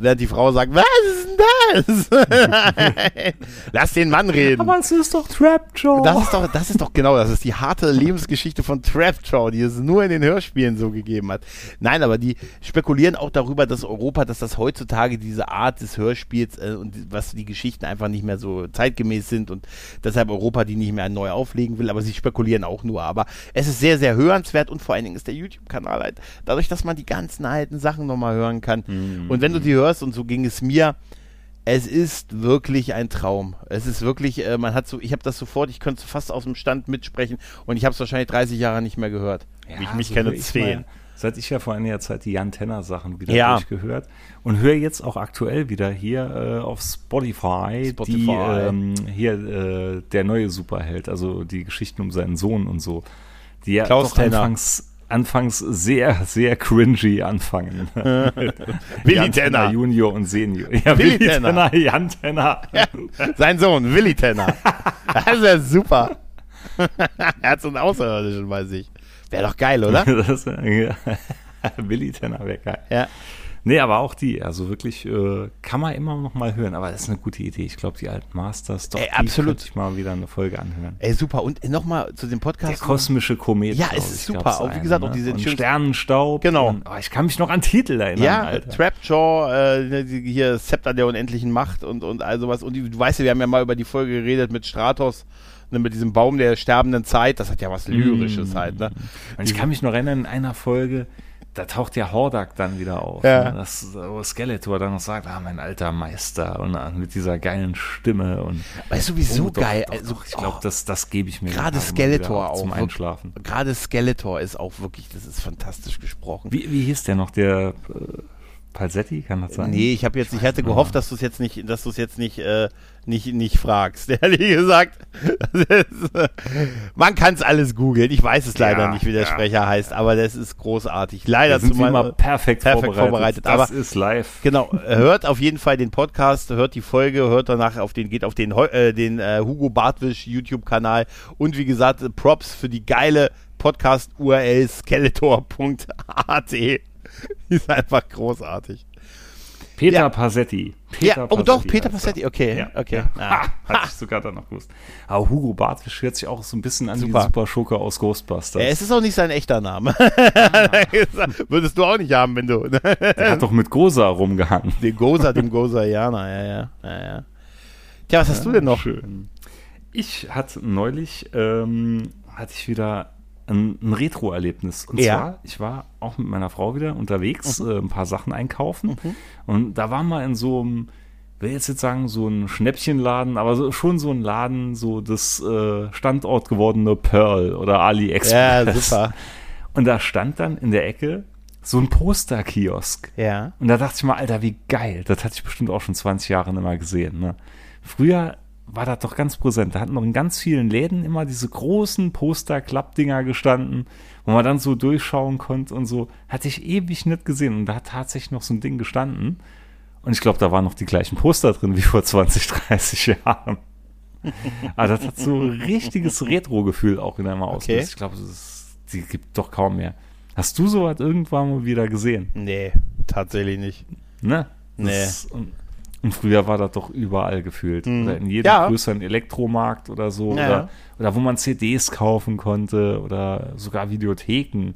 Während die Frau sagt, was ist denn das? Lass den Mann reden. Aber es ist doch Trapjaw. Das ist doch, das ist doch genau, das ist die harte Lebensgeschichte von Trapjaw, die es nur in den Hörspielen so gegeben hat. Nein, aber die spekulieren auch darüber, dass Europa, dass das heutzutage diese Art des Hörspiels äh, und was die Geschichten einfach nicht mehr so zeitgemäß sind und deshalb Europa die nicht mehr neu auflegen will, aber sie spekulieren auch nur. Aber es ist sehr, sehr hörenswert und vor allen Dingen ist der YouTube-Kanal halt, dadurch, dass man die ganzen alten Sachen nochmal hören kann. Mhm. Und wenn du die hörst, hörst, und so ging es mir, es ist wirklich ein Traum. Es ist wirklich, äh, man hat so, ich habe das sofort, ich könnte fast aus dem Stand mitsprechen und ich habe es wahrscheinlich 30 Jahre nicht mehr gehört. Ja, ich mich so kenne, zehn. Seit ich ja vor einiger Zeit die Jan Tenner Sachen wieder ja. durchgehört und höre jetzt auch aktuell wieder hier äh, auf Spotify, Spotify. Die, ähm, hier äh, der neue Superheld, also die Geschichten um seinen Sohn und so, die ja Klaus doch anfangs anfangs sehr, sehr cringy anfangen. Willi Tenner. Junior und Senior. Ja, Willi, Willi Tenner. Jan Tenner. Ja, sein Sohn, Willi Tenner. Das ist ja super. er hat so einen Außerirdischen bei sich. Wäre doch geil, oder? das, ja. Willi Tenner wäre geil. Ja. Nee, aber auch die, also wirklich äh, kann man immer noch mal hören, aber das ist eine gute Idee. Ich glaube, die alten Masters, doch, Ey, absolut. ich mal wieder eine Folge anhören. Ey, super. Und nochmal zu dem Podcast. Der kosmische Komet. Ja, es ist super. Auch wie gesagt, ne? auch diese Sternenstaub. Genau. Und, oh, ich kann mich noch an Titel erinnern. Ja, Alter. Trapjaw, äh, hier Scepter der unendlichen Macht und, und all sowas. Und du weißt ja, wir haben ja mal über die Folge geredet mit Stratos ne, mit diesem Baum der sterbenden Zeit, das hat ja was Lyrisches mm. halt, ne? Und ich kann mich noch erinnern, in einer Folge, da taucht ja Hordak dann wieder auf. Ja. Ne? Das, wo Skeletor dann noch sagt, ah, mein alter Meister und uh, mit dieser geilen Stimme und weißt du, wieso oh, geil? Doch, also, ich glaube, oh, das, das gebe ich mir gerade Skeletor auch zum Einschlafen. Gerade Skeletor ist auch wirklich, das ist fantastisch gesprochen. Wie, wie hieß der noch, der äh, Palsetti, kann das sein? Nee, ich habe jetzt, ich, ich hatte gehofft, dass du es jetzt nicht, dass du es jetzt nicht, äh, nicht, nicht fragst. Ehrlich gesagt, ist, äh, man kann es alles googeln. Ich weiß es leider ja, nicht, wie der ja, Sprecher heißt, aber das ist großartig. Leider sind zumal, immer perfekt, perfekt vorbereitet. vorbereitet. Das aber, ist live. Genau, hört auf jeden Fall den Podcast, hört die Folge, hört danach auf den, geht auf den, äh, den äh, Hugo Bartwisch YouTube-Kanal und wie gesagt, Props für die geile Podcast URL skeletor.at. Ist einfach großartig. Peter Ja. Passetti. ja, oh doch, Passetti Peter heißt er. Passetti, okay, Ja, okay. Ja. Ah. Ha, hatte ich sogar dann noch gewusst. Aber Hugo Bartwisch hört sich auch so ein bisschen an Super. wie Super Schurke aus Ghostbusters. Ja, es ist auch nicht sein echter Name. Würdest du auch nicht haben, wenn du. Der hat doch mit Goza rumgehangen. Den Goza, dem Gozaianer, ja, ja, ja, ja. Tja, was hast du denn noch? Schön. Ich hatte neulich, ähm, hatte ich wieder ein, ein Retro-Erlebnis. Und Ja. zwar, ich war auch mit meiner Frau wieder unterwegs, Mhm. äh, ein paar Sachen einkaufen. Und da waren wir in so einem, will jetzt jetzt sagen, so ein Schnäppchenladen, aber so, schon so ein Laden, so das äh, Standort gewordene Pearl oder AliExpress. Ja, super. Und da stand dann in der Ecke so ein Poster-Kiosk. Ja. Und da dachte ich mal, Alter, wie geil. Das hatte ich bestimmt auch schon 20 Jahre nicht mehr gesehen. Ne? Früher war das doch ganz präsent. Da hatten noch in ganz vielen Läden immer diese großen Poster-Klappdinger gestanden, wo man dann so durchschauen konnte und so. Hatte ich ewig nicht gesehen. Und da hat tatsächlich noch so ein Ding gestanden. Und ich glaube, da waren noch die gleichen Poster drin wie vor 20, 30 Jahren. Aber das hat so ein richtiges Retro-Gefühl auch in einem ausgelöst. Okay. Ich glaube, es- die gibt doch kaum mehr. Hast du sowas irgendwann mal wieder gesehen? Nee, tatsächlich nicht. Ne? Nee. Das- Und, und früher war das doch überall gefühlt. Mhm. Oder in jedem Ja. größeren Elektromarkt oder so. Ja. Oder, oder wo man CDs kaufen konnte oder sogar Videotheken.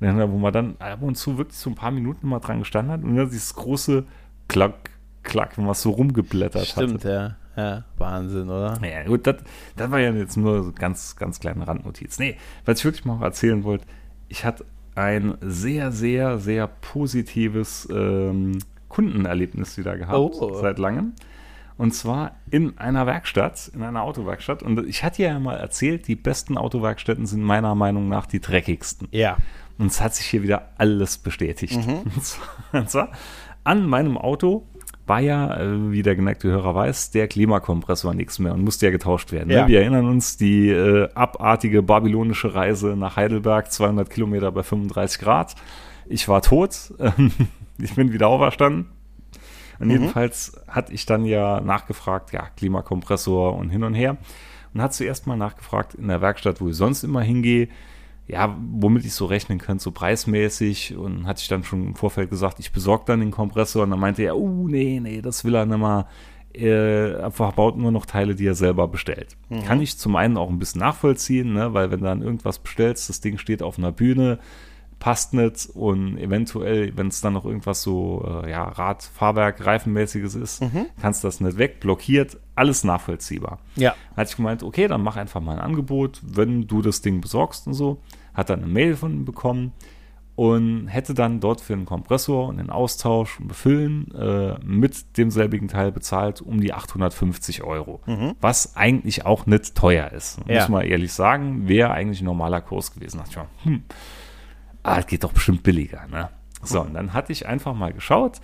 Und dann, wo man dann ab und zu wirklich so ein paar Minuten mal dran gestanden hat und dann dieses große Klack, Klack, wenn man so rumgeblättert Stimmt, hatte. ja. Ja, Wahnsinn, oder? Ja, gut, das, das war ja jetzt nur so ganz, ganz kleine Randnotiz. Nee, was ich wirklich mal erzählen wollte, ich hatte ein sehr, sehr, sehr positives ähm, Kundenerlebnis wieder gehabt, Oh. seit langem. Und zwar in einer Werkstatt, in einer Autowerkstatt. Und ich hatte ja mal erzählt, die besten Autowerkstätten sind meiner Meinung nach die dreckigsten. Ja. Und es hat sich hier wieder alles bestätigt. Und, zwar, und zwar an meinem Auto war ja, äh, wie der geneigte Hörer weiß, der Klimakompressor nichts mehr und musste ja getauscht werden. Ja. Ne? Wir erinnern uns die äh, abartige babylonische Reise nach Heidelberg, 200 Kilometer bei 35 Grad. Ich war tot, ich bin wieder auferstanden. Und jedenfalls hatte ich dann ja nachgefragt, ja, Klimakompressor und hin und her. Und hat zuerst mal nachgefragt in der Werkstatt, wo ich sonst immer hingehe, ja, womit ich so rechnen könnte, so preismäßig. Und hatte ich dann schon im Vorfeld gesagt, ich besorge dann den Kompressor. Und dann meinte er, uh, nee, nee, das will er nicht mal. Er verbaut nur noch Teile, die er selber bestellt. Kann ich zum einen auch ein bisschen nachvollziehen, ne? weil wenn du dann irgendwas bestellst, das Ding steht auf einer Bühne, passt nicht und eventuell, wenn es dann noch irgendwas so, äh, ja, Rad, Fahrwerk, Reifenmäßiges ist, kannst du das nicht weg, blockiert, alles nachvollziehbar. Ja. Hat ich gemeint, okay, dann mach einfach mal ein Angebot, wenn du das Ding besorgst und so. Hat dann eine Mail von ihm bekommen und hätte dann dort für den Kompressor und den Austausch und Befüllen äh, mit demselbigen Teil bezahlt um die 850 Euro. Was eigentlich auch nicht teuer ist. Ja. Muss man ehrlich sagen, wäre eigentlich ein normaler Kurs gewesen. Mir, hm, ah, das geht doch bestimmt billiger. Ne? So, und dann hatte ich einfach mal geschaut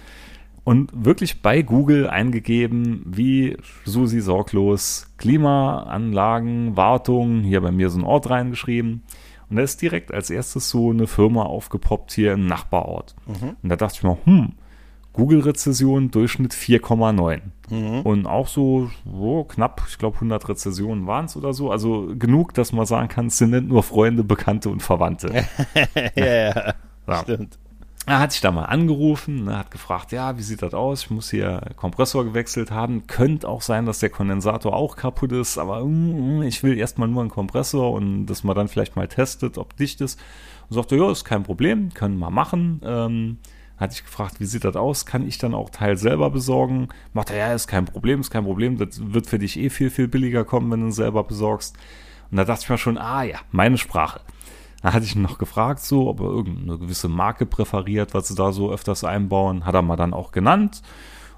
und wirklich bei Google eingegeben, wie Susi sorglos Klimaanlagen, Wartung, hier bei mir so ein Ort reingeschrieben. Und da ist direkt als erstes so eine Firma aufgepoppt hier im Nachbarort. Und da dachte ich mir, hm, Google-Rezession, Durchschnitt 4,9. Und auch so, so knapp, ich glaube 100 Rezessionen waren es oder so. Also genug, dass man sagen kann, es sind nicht nur Freunde, Bekannte und Verwandte. ja, ja. Ja. Stimmt. Er hat sich da mal angerufen, ne, hat gefragt, ja, wie sieht das aus? Ich muss hier Kompressor gewechselt haben. Könnte auch sein, dass der Kondensator auch kaputt ist, aber mm, ich will erstmal nur einen Kompressor und dass man dann vielleicht mal testet, ob dicht ist. Und sagte, ja, ist kein Problem, können wir machen. Ähm, hatte ich gefragt, wie sieht das aus? Kann ich dann auch Teil selber besorgen? Macht er, ja, ist kein Problem, ist kein Problem. Das wird für dich eh viel, viel billiger kommen, wenn du selber besorgst. Und da dachte ich mir schon, ah ja, meine Sprache. Da hatte ich ihn noch gefragt, so, ob er irgendeine gewisse Marke präferiert, was sie da so öfters einbauen. Hat er mal dann auch genannt.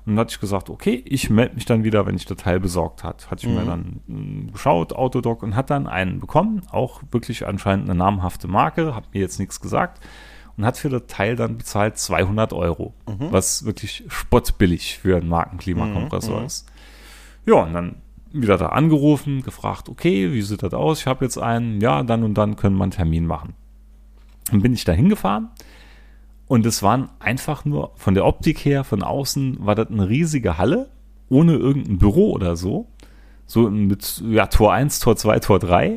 Und dann hatte ich gesagt, okay, ich melde mich dann wieder, wenn ich das Teil besorgt hat. Hatte ich mir dann mh, geschaut, Autodoc, und hat dann einen bekommen. Auch wirklich anscheinend eine namhafte Marke, hat mir jetzt nichts gesagt. Und hat für das Teil dann bezahlt 200 Euro. Was wirklich spottbillig für einen Markenklimakompressor ist. Ja, und dann wieder da angerufen, gefragt, okay, wie sieht das aus? Ich habe jetzt einen, ja, dann und dann können wir einen Termin machen. Dann bin ich da hingefahren und es waren einfach nur von der Optik her, von außen, war das eine riesige Halle, ohne irgendein Büro oder so. So mit ja, Tor 1, Tor 2, Tor 3.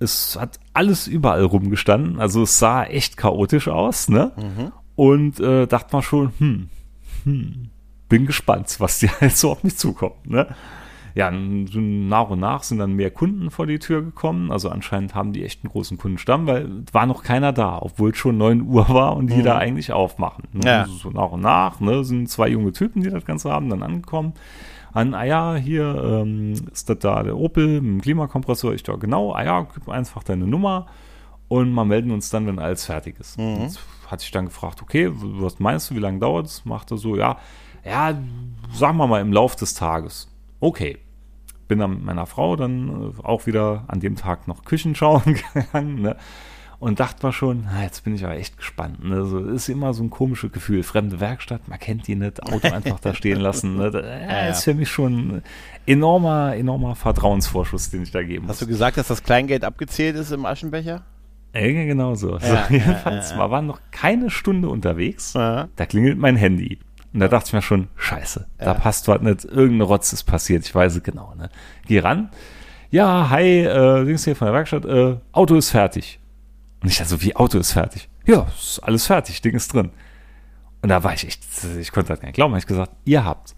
es hat alles überall rumgestanden. Also es sah echt chaotisch aus, ne? Mhm. Und äh, dachte man schon, hm, hm, bin gespannt, was dir jetzt so auf mich zukommt, ne? Ja, nach und nach sind dann mehr Kunden vor die Tür gekommen. Also anscheinend haben die echt einen großen Kundenstamm, weil war noch keiner da, obwohl es schon 9 Uhr war und die Mhm. da eigentlich aufmachen. Ne? Ja. Also so nach und nach, ne, sind zwei junge Typen, die das Ganze haben, dann angekommen. An, ah ja, hier ähm, ist das da der Opel mit dem Klimakompressor. Ich da genau, ah ja, gib einfach deine Nummer und mal melden uns dann, wenn alles fertig ist. Mhm. Jetzt hatte ich dann gefragt, okay, was meinst du, wie lange dauert es? Macht er so, ja, ja, sagen wir mal im Lauf des Tages. Okay. Bin dann mit meiner Frau dann äh, auch wieder an dem Tag noch Küchen schauen gegangen, ne? Und dachte mal schon, na, jetzt bin ich aber echt gespannt. Ne? So, ist immer so ein komisches Gefühl. Fremde Werkstatt, man kennt die nicht, Auto einfach da stehen lassen. Ne? Da, Ja, ja. ist für mich schon ein enormer, enormer Vertrauensvorschuss, den ich da geben muss. Hast du gesagt, dass das Kleingeld abgezählt ist im Aschenbecher? Ja, genau so. so Ja, ja, jedenfalls, ja, wir waren noch keine Stunde unterwegs. Da klingelt mein Handy. Und da dachte ich mir schon, scheiße, da passt was nicht, irgendeine Rotz ist passiert, ich weiß es genau. Ne? Geh ran, ja, hi, äh, Dings hier von der Werkstatt, äh, Auto ist fertig. Und ich dachte so, wie Auto ist fertig? Ja, ist alles fertig, Ding ist drin. Und da war ich echt, ich konnte das gar nicht glauben, habe ich gesagt, ihr habt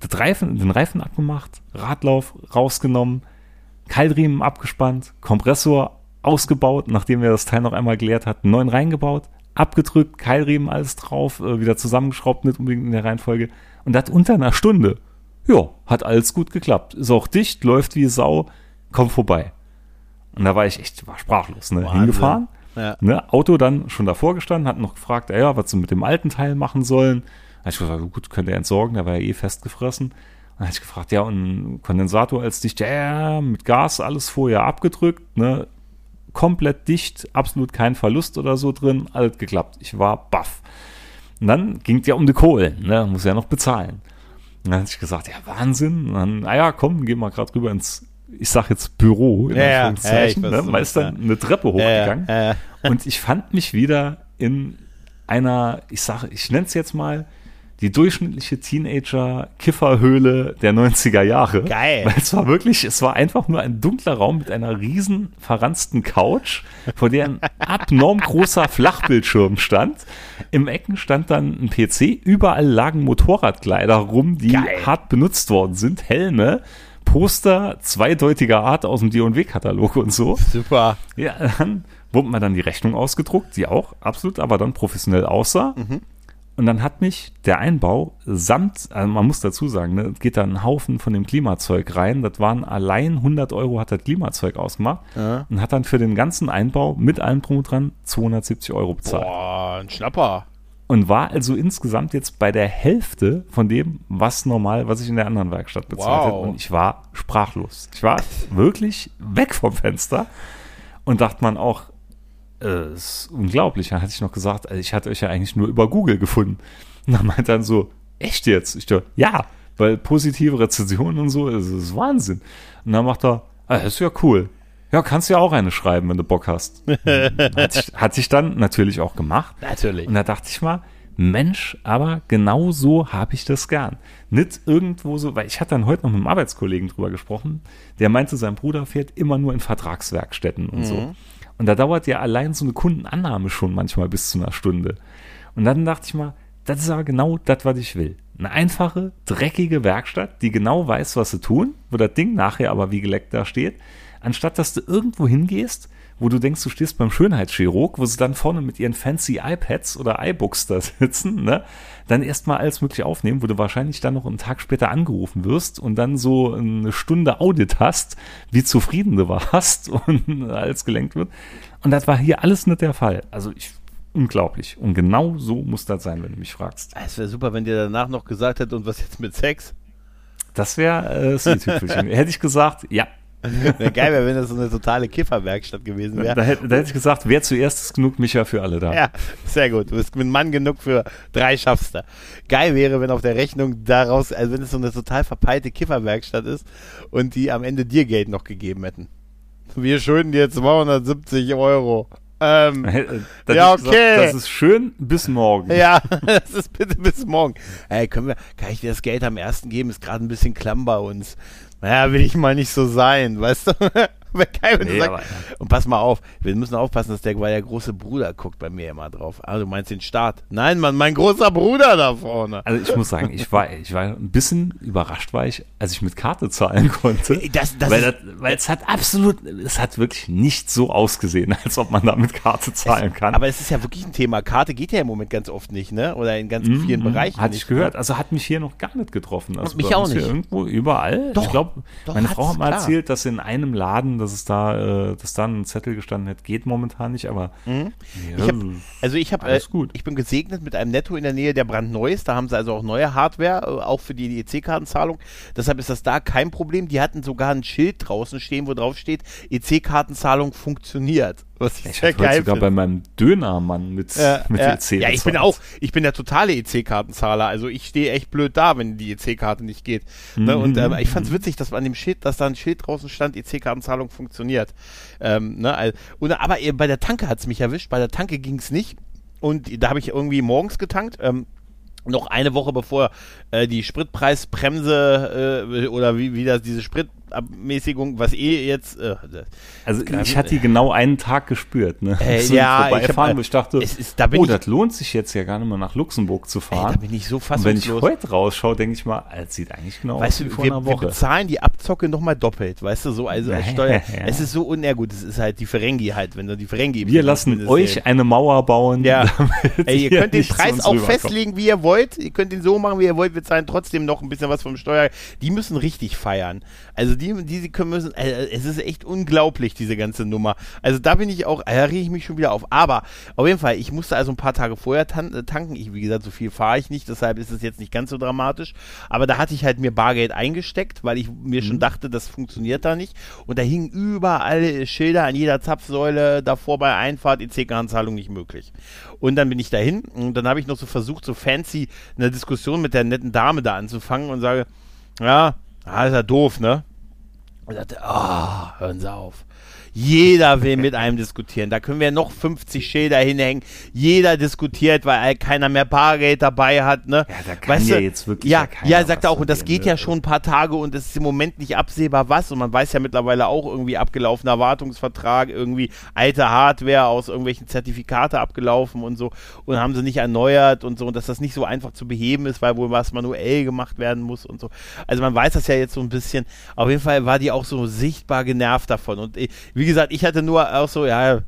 das Reifen, den Reifen abgemacht, Radlauf rausgenommen, Keilriemen abgespannt, Kompressor ausgebaut, nachdem wir das Teil noch einmal geleert hatten, neuen reingebaut, abgedrückt, Keilriemen alles drauf, äh, wieder zusammengeschraubt, nicht unbedingt in der Reihenfolge. Und das unter einer Stunde. Ja, hat alles gut geklappt. Ist auch dicht, läuft wie Sau, komm vorbei. Und da war ich echt, war sprachlos, ne? Wahnsinn. Hingefahren, Ja. ne? Auto dann schon davor gestanden, hat noch gefragt, ja, was sie mit dem alten Teil machen sollen. Da ich gesagt, gut, könnt ihr entsorgen, der war ja eh festgefressen. Dann habe ich gefragt, ja, und Kondensator als dicht, ja, mit Gas alles vorher abgedrückt, ne? Komplett dicht, absolut kein Verlust oder so drin, alles geklappt. Ich war baff. Und dann ging es ja um die Kohlen, ne? Muss ja noch bezahlen. Und dann habe ich gesagt, ja, Wahnsinn. Und dann, naja, komm, geh mal gerade rüber ins, ich sag jetzt Büro, in Ja, Anführungszeichen, ja, ne? Man ist dann eine Treppe hochgegangen. Ja. Und ich fand mich wieder in einer, ich sage, ich nenne es jetzt mal, die durchschnittliche Teenager-Kifferhöhle der 90er Jahre. Geil. Weil es war wirklich, es war einfach nur ein dunkler Raum mit einer riesen verranzten Couch, vor der ein abnorm großer Flachbildschirm stand. Im Ecken stand dann ein PC, überall lagen Motorradkleider rum, die Geil. hart benutzt worden sind, Helme, Poster zweideutiger Art aus dem D&W-Katalog und so. Super. Ja, dann wurde mir dann die Rechnung ausgedruckt, die auch absolut, aber dann professionell aussah. Und dann hat mich der Einbau samt, also man muss dazu sagen, ne, geht da ein Haufen von dem Klimazeug rein. Das waren allein 100 Euro hat das Klimazeug ausgemacht Ja. und hat dann für den ganzen Einbau mit allem drum und dran 270 Euro bezahlt. Boah, ein Schnapper. Und war also insgesamt jetzt bei der Hälfte von dem, was normal, was ich in der anderen Werkstatt bezahlt Wow. hätte. Und ich war sprachlos. Ich war wirklich weg vom Fenster und dachte man auch, äh, ist unglaublich. Dann hatte ich noch gesagt, also ich hatte euch ja eigentlich nur über Google gefunden. Und dann meint er dann so, echt jetzt? Ich dachte, ja, weil positive Rezensionen und so, das ist Wahnsinn. Und dann macht er, ah, das ist ja cool. Ja, kannst ja auch eine schreiben, wenn du Bock hast. hatte, ich, hatte ich dann natürlich auch gemacht. Natürlich. Und da dachte ich mal, Mensch, aber genau so habe ich das gern. Nicht irgendwo so, weil ich hatte dann heute noch mit einem Arbeitskollegen drüber gesprochen, der meinte, sein Bruder fährt immer nur in Vertragswerkstätten und so. Und da dauert ja allein so eine Kundenannahme schon manchmal bis zu einer Stunde. Und dann dachte ich mal, das ist aber genau das, was ich will. Eine einfache, dreckige Werkstatt, die genau weiß, was sie tun, wo das Ding nachher aber wie geleckt da steht, anstatt dass du irgendwo hingehst, wo du denkst, du stehst beim Schönheitschirurg, wo sie dann vorne mit ihren fancy iPads oder iBooks da sitzen, ne, dann erstmal alles mögliche aufnehmen, wo du wahrscheinlich dann noch einen Tag später angerufen wirst und dann so eine Stunde Audit hast, wie zufrieden du warst und alles gelenkt wird. Und das war hier alles nicht der Fall. Also ich, unglaublich. Und genau so muss das sein, wenn du mich fragst. Es wäre super, wenn dir danach noch gesagt hätte, und was jetzt mit Sex? Das wäre äh, i-Tüpfelchen. Hätte ich gesagt, ja. Wäre geil, wäre, wenn das so eine totale Kifferwerkstatt gewesen wäre. da hätte ich gesagt, wer zuerst ist genug Micha für alle da. Ja, sehr gut. Du bist ein Mann genug für drei schaffst du. Geil wäre, wenn auf der Rechnung daraus, also wenn es so eine total verpeilte Kifferwerkstatt ist und die am Ende dir Geld noch gegeben hätten. Wir schulden dir 270 Euro. Ähm, Äh, dann Ja, okay. das ist schön bis morgen. ja, das ist bitte bis morgen. Ey, können wir, kann ich dir das Geld am ersten geben? Ist gerade ein bisschen klamm bei uns. Naja, will ich mal nicht so sein, weißt du? Wenn keiner Nee, sagt, aber- und pass mal auf, wir müssen aufpassen, dass der, weil der große Bruder guckt bei mir immer drauf. Ah, du meinst den Staat? Nein, Mann, mein großer Bruder da vorne. Also ich muss sagen, ich war, ich war ein bisschen überrascht, war ich, als ich mit Karte zahlen konnte. Das- das weil, das, weil es hat absolut, es hat wirklich nicht so ausgesehen, als ob man da mit Karte zahlen kann. Aber es ist ja wirklich ein Thema. Karte geht ja im Moment ganz oft nicht, ne? Oder in ganz vielen Bereichen. Mhm, Hatte ich gehört. Also hat mich hier noch gar nicht getroffen. Also Mich auch nicht. Irgendwo, überall. Doch, ich glaube, meine Frau hat mal klar. erzählt, dass in einem Laden, dass es da, äh, dass da ein Zettel gestanden hat, geht momentan nicht, aber ja, Mhm. Ich hab, also ich habe, äh, ich bin gesegnet mit einem Netto in der Nähe, der brandneu ist. Da haben sie also auch neue Hardware, äh, auch für die EC-Kartenzahlung. Deshalb ist das da kein Problem. Die hatten sogar ein Schild draußen stehen, wo drauf steht, EC-Kartenzahlung funktioniert. Was ich, ich sehr geil sogar finde. bei meinem Dönermann mit, Äh, mit äh, EC ja, ich bin auch, ich bin der totale EC-Kartenzahler. Also ich stehe echt blöd da, wenn die EC-Karte nicht geht. Ne? Und ähm, ich fand's witzig, dass an dem Schild, dass da ein Schild draußen stand, EC-Kartenzahlung funktioniert. Ähm, ne? also, und, aber äh, bei der Tanke hat's mich erwischt. Bei der Tanke ging's nicht. Und da habe ich irgendwie morgens getankt. Ähm, noch eine Woche bevor äh, die Spritpreisbremse äh, oder wie, wie das diese Spritabmäßigung, was eh jetzt äh, Also ich hatte die genau einen Tag gespürt, ne? Äh, So ja, ich hab, äh, ich dachte, es ist- da bin oh, ich- das lohnt sich jetzt ja gar nicht mehr nach Luxemburg zu ey, fahren. da bin ich so Und wenn ich fassungslos. heute rausschaue, denke ich mal, es sieht eigentlich genau Weißt aus wie du, vor wir, einer wir Woche. bezahlen die Abzocke nochmal doppelt, weißt du, so, also als Steuer. Ja. Es ist so unergut, es ist halt die Ferengi halt, wenn du die Ferengi. Wir lassen euch eine Mauer bauen. Ja. Ey, ihr könnt den Preis auch rüberkommt. festlegen, wie ihr wollt. Ihr könnt ihn so machen, wie ihr wollt. Wir zahlen trotzdem noch ein bisschen was vom Steuer. Die müssen richtig feiern. Also die, die sie können müssen. Äh, es ist echt unglaublich diese ganze Nummer. Also da bin ich auch, äh, da rege ich mich schon wieder auf. Aber auf jeden Fall, ich musste also ein paar Tage vorher tan tanken. Ich, wie gesagt, so viel fahre ich nicht. Deshalb ist es jetzt nicht ganz so dramatisch. Aber da hatte ich halt mir Bargeld eingesteckt, weil ich mir Mhm. schon dachte, das funktioniert da nicht. Und da hingen überall Schilder an jeder Zapfsäule. Davor bei Einfahrt EC-Kartenzahlung nicht möglich. Und dann bin ich dahin und dann habe ich noch so versucht, so fancy eine Diskussion mit der netten Dame da anzufangen und sage, ja, ah, ist ja doof, ne? Und sagte, ah, hören Sie auf. Jeder will mit einem diskutieren. Da können wir noch 50 Schilder hinhängen. Jeder diskutiert, weil keiner mehr Bargeld dabei hat. Ne? Ja, da kann ja jetzt wirklich Ja, ja ja sagt er auch. Und das geht denen, ja ne? schon ein paar Tage und es ist im Moment nicht absehbar, was. Und man weiß ja mittlerweile auch irgendwie abgelaufener Wartungsvertrag, irgendwie alte Hardware aus irgendwelchen Zertifikate abgelaufen und so. Und haben sie nicht erneuert und so. Und dass das nicht so einfach zu beheben ist, weil wohl was manuell gemacht werden muss und so. Also man weiß das ja jetzt so ein bisschen. Auf jeden Fall war die auch so sichtbar genervt davon. Und ich, wie gesagt, ich hatte nur auch so, ja,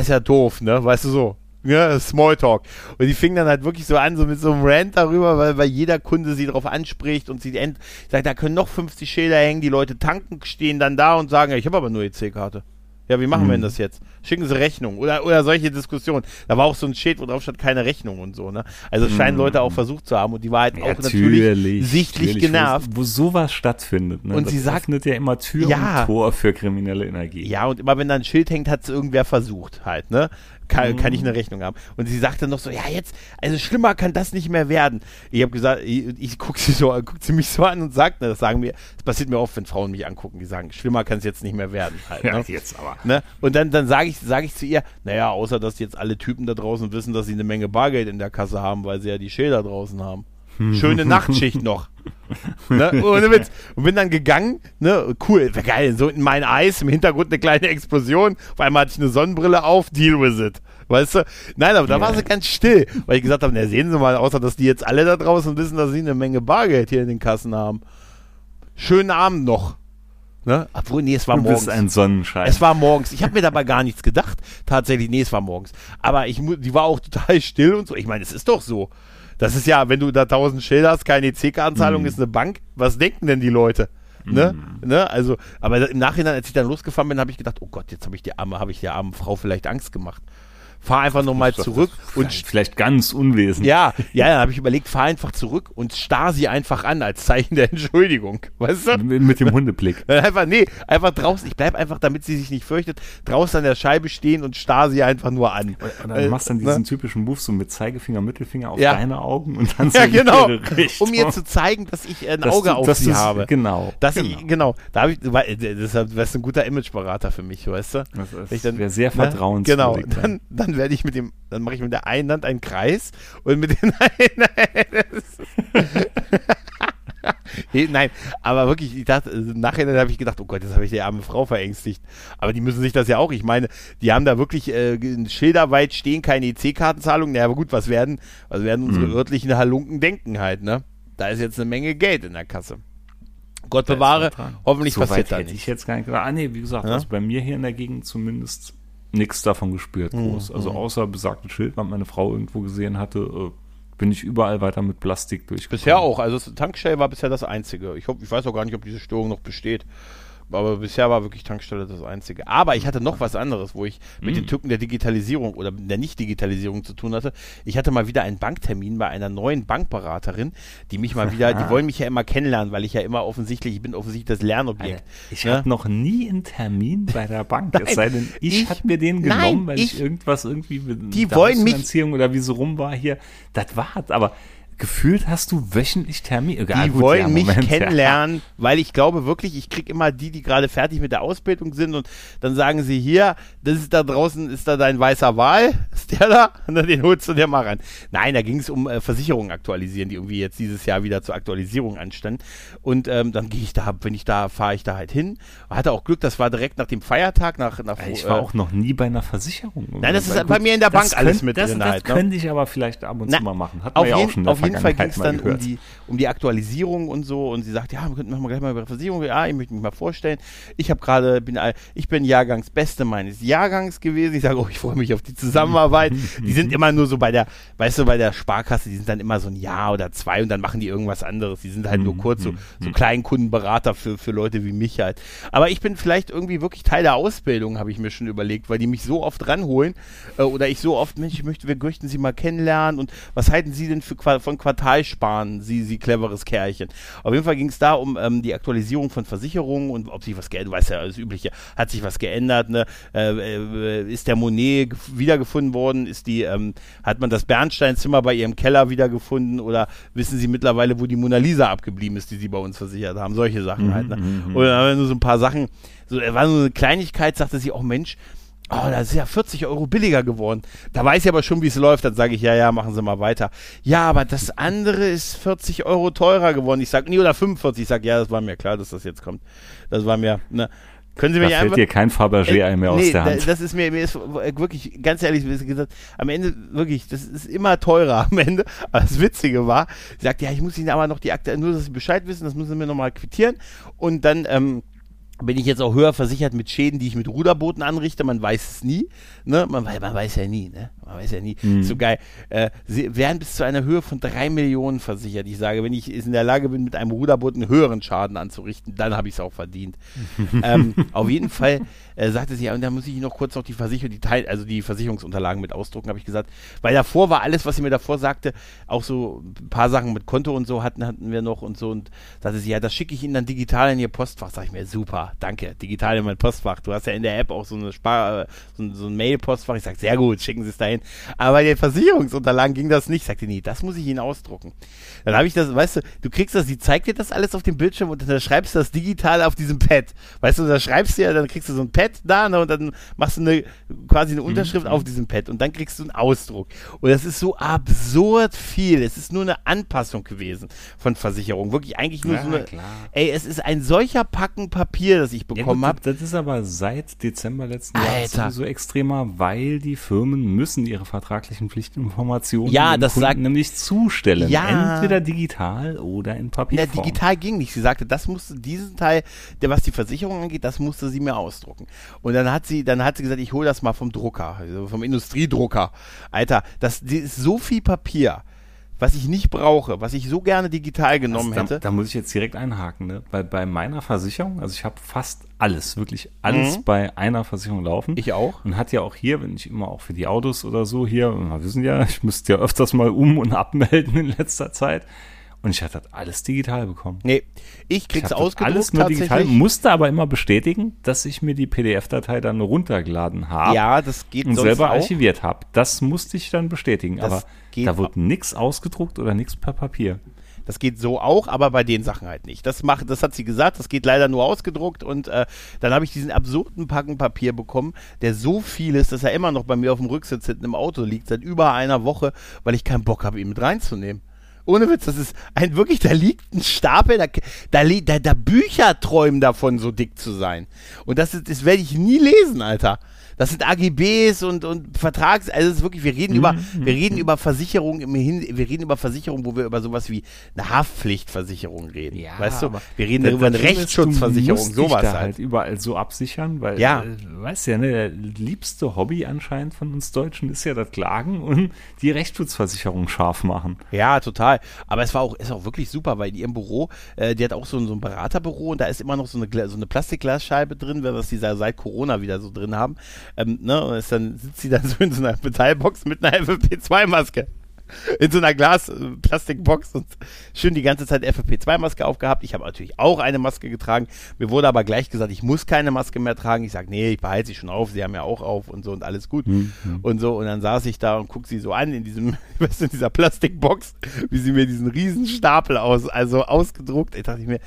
ist ja doof, ne? Weißt du so. Ja, Smalltalk. Und die fing dann halt wirklich so an, so mit so einem Rant darüber, weil, weil jeder Kunde sie darauf anspricht und sie end sagt, da können noch 50 Schilder hängen, die Leute tanken, stehen dann da und sagen, ja, ich habe aber nur EC-Karte. Ja, wie machen wir denn das jetzt? Schicken Sie Rechnung oder, oder solche Diskussionen. Da war auch so ein Schild, wo drauf stand, keine Rechnung und so, ne? Also es scheinen Leute auch versucht zu haben und die war halt Ja, auch natürlich, natürlich, sichtlich natürlich, genervt. Wo, wo sowas stattfindet. Ne? Und das sie sagt- öffnet ja immer Tür Ja. und Tor für kriminelle Energie. Ja, und immer wenn da ein Schild hängt, hat es irgendwer versucht halt, ne? Kann, kann ich eine Rechnung haben. Und sie sagte noch so, ja, jetzt, also schlimmer kann das nicht mehr werden. Ich habe gesagt, ich, ich gucke sie so, guckt sie mich so an und sagt, ne, das sagen wir, das passiert mir oft, wenn Frauen mich angucken, die sagen, schlimmer kann es jetzt nicht mehr werden halt, Ja, ne? jetzt aber. Ne? Und dann, dann sage ich, sag ich zu ihr, naja, außer dass jetzt alle Typen da draußen wissen, dass sie eine Menge Bargeld in der Kasse haben, weil sie ja die Schilder draußen haben. Schöne Nachtschicht noch. ne? Ohne Witz. Und bin dann gegangen, ne? Cool, wär geil. So in mein Eis, im Hintergrund eine kleine Explosion. Auf einmal hatte ich eine Sonnenbrille auf, deal with it. Weißt du? Nein, aber da war sie ganz still, weil ich gesagt habe, na sehen Sie mal, außer dass die jetzt alle da draußen wissen, dass sie eine Menge Bargeld hier in den Kassen haben. Schönen Abend noch. Ne? Obwohl, nee, es war Du morgens. bist ein Sonnenschein. Es war morgens. Ich habe mir dabei gar nichts gedacht. Tatsächlich, nee, es war morgens. Aber ich, die war auch total still und so. Ich meine, es ist doch so. Das ist ja, wenn du da 1000 Schilder hast, keine EC-Anzahlung, Mhm. ist eine Bank. Was denken denn die Leute? Ne? Ne? Also, aber im Nachhinein, als ich dann losgefahren bin, habe ich gedacht, oh Gott, jetzt habe ich die arme, habe ich der armen Frau vielleicht Angst gemacht. Fahr einfach nochmal zurück und vielleicht, ganz unwesentlich. ja, ja, dann habe ich überlegt, fahr einfach zurück und starr sie einfach an als Zeichen der Entschuldigung. Weißt du? Mit, dem Hundeblick. Einfach, nee, einfach draußen, ich bleib einfach, damit sie sich nicht fürchtet, draußen an der Scheibe stehen und starr sie einfach nur an. Und dann machst du dann diesen ne? typischen Move so mit Zeigefinger, Mittelfinger auf Ja. deine Augen und dann so Ja, genau. ihre Richtung. Um ihr zu zeigen, dass ich ein Dass Auge du- auf sie habe. Genau. Dass genau. ich, genau. Da habe ich, weil, deshalb wärst ein guter Imageberater für mich, weißt du? Das ist- Wenn ich dann- wär sehr ne? vertrauenswürdig Genau. dann. Dann, dann werde ich mit dem, dann mache ich mit der einen Hand einen Kreis und mit den einen, Nein, aber wirklich, ich dachte, äh, nachher habe ich gedacht, oh Gott, jetzt habe ich die arme Frau verängstigt. Aber die müssen sich das ja auch, ich meine, die haben da wirklich äh, schilderweit stehen, keine EC-Kartenzahlung. Naja, aber gut, was werden, was werden unsere mhm. örtlichen Halunken denken halt, ne? Da ist jetzt eine Menge Geld in der Kasse. Gott bewahre, hoffentlich so passiert da Ich jetzt gar nicht gedacht. Ah, nee, wie gesagt, ja? also bei mir hier in der Gegend zumindest nichts davon gespürt mhm, groß. Also mhm. außer besagtes Schild, was meine Frau irgendwo gesehen hatte, äh, bin ich überall weiter mit Plastik durchgekommen. Bisher auch. Also Tankstelle war bisher das einzige. Ich, hoffe, ich weiß auch gar nicht, ob diese Störung noch besteht. Aber bisher war wirklich Tankstelle das Einzige. Aber ich hatte noch was anderes, wo ich mit mm. den Tücken der Digitalisierung oder der Nicht-Digitalisierung zu tun hatte. Ich hatte mal wieder einen Banktermin bei einer neuen Bankberaterin, die mich mal wieder, die wollen mich ja immer kennenlernen, weil ich ja immer offensichtlich, ich bin offensichtlich das Lernobjekt. Ich ne? hatte noch nie einen Termin bei der Bank. Nein, es sei denn, ich, ich hatte mir den genommen, nein, weil ich, ich, irgendwas irgendwie mit die wollen mich, oder wie so rum war hier. Das war's. Aber gefühlt hast du wöchentlich Termin. Egal, die gut, wollen ja, mich kennenlernen, ja. weil ich glaube wirklich, ich kriege immer die, die gerade fertig mit der Ausbildung sind und dann sagen sie hier, das ist da draußen, ist da dein weißer Wal, ist der da? Und dann den holst du dir mal ran. Nein, da ging es um äh, Versicherungen aktualisieren, die irgendwie jetzt dieses Jahr wieder zur Aktualisierung anstanden. Und ähm, dann gehe ich da, wenn ich da, fahre ich da halt hin. Hatte auch Glück, das war direkt nach dem Feiertag, nach, nach Ich war äh, auch noch nie bei einer Versicherung. Nein, das ist bei mir in der Bank alles mit das, drin. Das halt, ne? könnte ich aber vielleicht ab und zu mal machen. Hat man ja auch schon jeden Fall ging es dann um die, um die Aktualisierung und so. Und sie sagt, ja, wir könnten machen wir gleich mal über Versicherung. Ja, ich möchte mich mal vorstellen. Ich habe gerade, bin, ich bin Jahrgangsbeste meines Jahrgangs gewesen. Ich sage, oh, ich freue mich auf die Zusammenarbeit. die sind immer nur so bei der, weißt du, bei der Sparkasse, die sind dann immer so ein Jahr oder zwei und dann machen die irgendwas anderes. Die sind halt nur kurz so, so Kleinkundenberater für, für Leute wie mich halt. Aber ich bin vielleicht irgendwie wirklich Teil der Ausbildung, habe ich mir schon überlegt, weil die mich so oft ranholen äh, oder ich so oft, Mensch, ich möchte, wir möchten Sie mal kennenlernen und was halten Sie denn für, von Quartalsparen? sparen, sie, sie cleveres Kerlchen. Auf jeden Fall ging es da um ähm, die Aktualisierung von Versicherungen und ob sich was geändert, du weißt ja, das Übliche, hat sich was geändert, ne? Äh, äh, ist der Monet wiedergefunden worden, ist die, ähm, hat man das Bernsteinzimmer bei ihrem Keller wiedergefunden oder wissen sie mittlerweile, wo die Mona Lisa abgeblieben ist, die sie bei uns versichert haben, solche Sachen mhm, halt, ne? Und dann haben wir nur so ein paar Sachen, so, war so eine Kleinigkeit, sagte sie, auch oh Mensch, Oh, das ist ja 40 Euro billiger geworden. Da weiß ich aber schon, wie es läuft. Dann sage ich, ja, ja, machen Sie mal weiter. Ja, aber das andere ist 40 Euro teurer geworden. Ich sage, nee, oder 45. Ich sage, ja, das war mir klar, dass das jetzt kommt. Das war mir, ne. Können Sie mir da fällt dir kein Fabergé äh, mehr nee, aus der Hand. Das ist mir, mir ist wirklich, ganz ehrlich, wie gesagt, am Ende wirklich, das ist immer teurer am Ende. Aber das Witzige war, sie sagt, ja, ich muss Ihnen aber noch die Akte, nur dass Sie Bescheid wissen, das müssen Sie mir nochmal quittieren. Und dann, ähm, bin ich jetzt auch höher versichert mit Schäden, die ich mit Ruderbooten anrichte. Man weiß es nie. Ne? Man, man weiß ja nie. Ne? Man weiß ja nie. Mhm. So geil. Äh, sie werden bis zu einer Höhe von drei Millionen versichert. Ich sage, wenn ich in der Lage bin, mit einem Ruderboot einen höheren Schaden anzurichten, dann habe ich es auch verdient. ähm, auf jeden Fall äh, sagte sie, ja, und da muss ich noch kurz noch die Versicherung, die Teil, also die Versicherungsunterlagen mit ausdrucken, habe ich gesagt. Weil davor war alles, was sie mir davor sagte, auch so ein paar Sachen mit Konto und so hatten, hatten wir noch und so. Und sagte sie, ja, das schicke ich Ihnen dann digital in Ihr Postfach. Sag ich mir, super, danke, digital in mein Postfach. Du hast ja in der App auch so eine Spar, so, so ein Mail-Postfach. Ich sage, sehr gut, schicken Sie es dahin. Aber bei den Versicherungsunterlagen ging das nicht. Sagte, nee, das muss ich Ihnen ausdrucken. Dann habe ich das, weißt du, du kriegst das, sie zeigt dir das alles auf dem Bildschirm und dann schreibst du das digital auf diesem Pad. Weißt du, da schreibst du ja, dann kriegst du so ein Pad da ne, und dann machst du eine, quasi eine Unterschrift mhm. auf diesem Pad und dann kriegst du einen Ausdruck. Und das ist so absurd viel. Es ist nur eine Anpassung gewesen von Versicherung. Wirklich eigentlich nur ja, so eine, klar. ey, es ist ein solcher Packen Papier, das ich bekommen ja, habe. Das ist aber seit Dezember letzten Jahres sowieso extremer, weil die Firmen müssen ihre vertraglichen Pflichtinformationen ja, das Kunden sagt, nämlich zustellen. Ja. Entweder digital oder in Papier. Ja, digital ging nicht. Sie sagte, das musste diesen Teil, der was die Versicherung angeht, das musste sie mir ausdrucken. Und dann hat sie, dann hat sie gesagt, ich hole das mal vom Drucker, also vom Industriedrucker. Alter, das, das ist so viel Papier was ich nicht brauche, was ich so gerne digital genommen also da, hätte. Da muss ich jetzt direkt einhaken, ne? Weil bei meiner Versicherung, also ich habe fast alles, wirklich alles mhm. bei einer Versicherung laufen. Ich auch. Und hat ja auch hier, wenn ich immer auch für die Autos oder so hier, wir wissen ja, ich müsste ja öfters mal um und abmelden in letzter Zeit. Und ich hatte das alles digital bekommen. Nee, ich krieg's ich ausgedruckt alles nur digital, musste aber immer bestätigen, dass ich mir die PDF-Datei dann runtergeladen habe. Ja, das geht Und selber auch. archiviert habe. Das musste ich dann bestätigen. Das aber da wird nichts ausgedruckt oder nichts per Papier. Das geht so auch, aber bei den Sachen halt nicht. Das macht, das hat sie gesagt, das geht leider nur ausgedruckt und äh, dann habe ich diesen absurden Packen Papier bekommen, der so viel ist, dass er immer noch bei mir auf dem Rücksitz hinten im Auto liegt, seit über einer Woche, weil ich keinen Bock habe, ihn mit reinzunehmen ohne Witz, das ist ein wirklich, da liegt ein Stapel, da, da, da, da Bücher träumen davon, so dick zu sein. Und das, ist, das werde ich nie lesen, Alter. Das sind AGBs und, und Vertrags, also es ist wirklich, wir reden mhm. über, wir reden über Versicherungen im Hin, wir reden über Versicherungen, wo wir über sowas wie eine Haftpflichtversicherung reden. Ja, weißt du, wir reden über eine Rechtsschutzversicherung, sowas da halt. halt. überall so absichern, weil, ja. Äh, weißt ja, ne, der liebste Hobby anscheinend von uns Deutschen ist ja das Klagen und die Rechtsschutzversicherung scharf machen. Ja, total. Aber es war auch, ist auch wirklich super, weil in ihrem Büro, äh, die hat auch so, so ein Beraterbüro und da ist immer noch so eine, so eine Plastikglasscheibe drin, was die seit Corona wieder so drin haben. Ähm, ne, und ist dann sitzt sie dann so in so einer Metallbox mit einer FFP2-Maske. In so einer Glas-Plastikbox und schön die ganze Zeit FFP2-Maske aufgehabt. Ich habe natürlich auch eine Maske getragen. Mir wurde aber gleich gesagt, ich muss keine Maske mehr tragen. Ich sage, nee, ich behalte sie schon auf. Sie haben ja auch auf und so und alles gut. Mhm. Und so. Und dann saß ich da und guck sie so an in diesem, weißt du, in dieser Plastikbox, wie sie mir diesen riesen Stapel aus, also ausgedruckt. Ich dachte ich mir,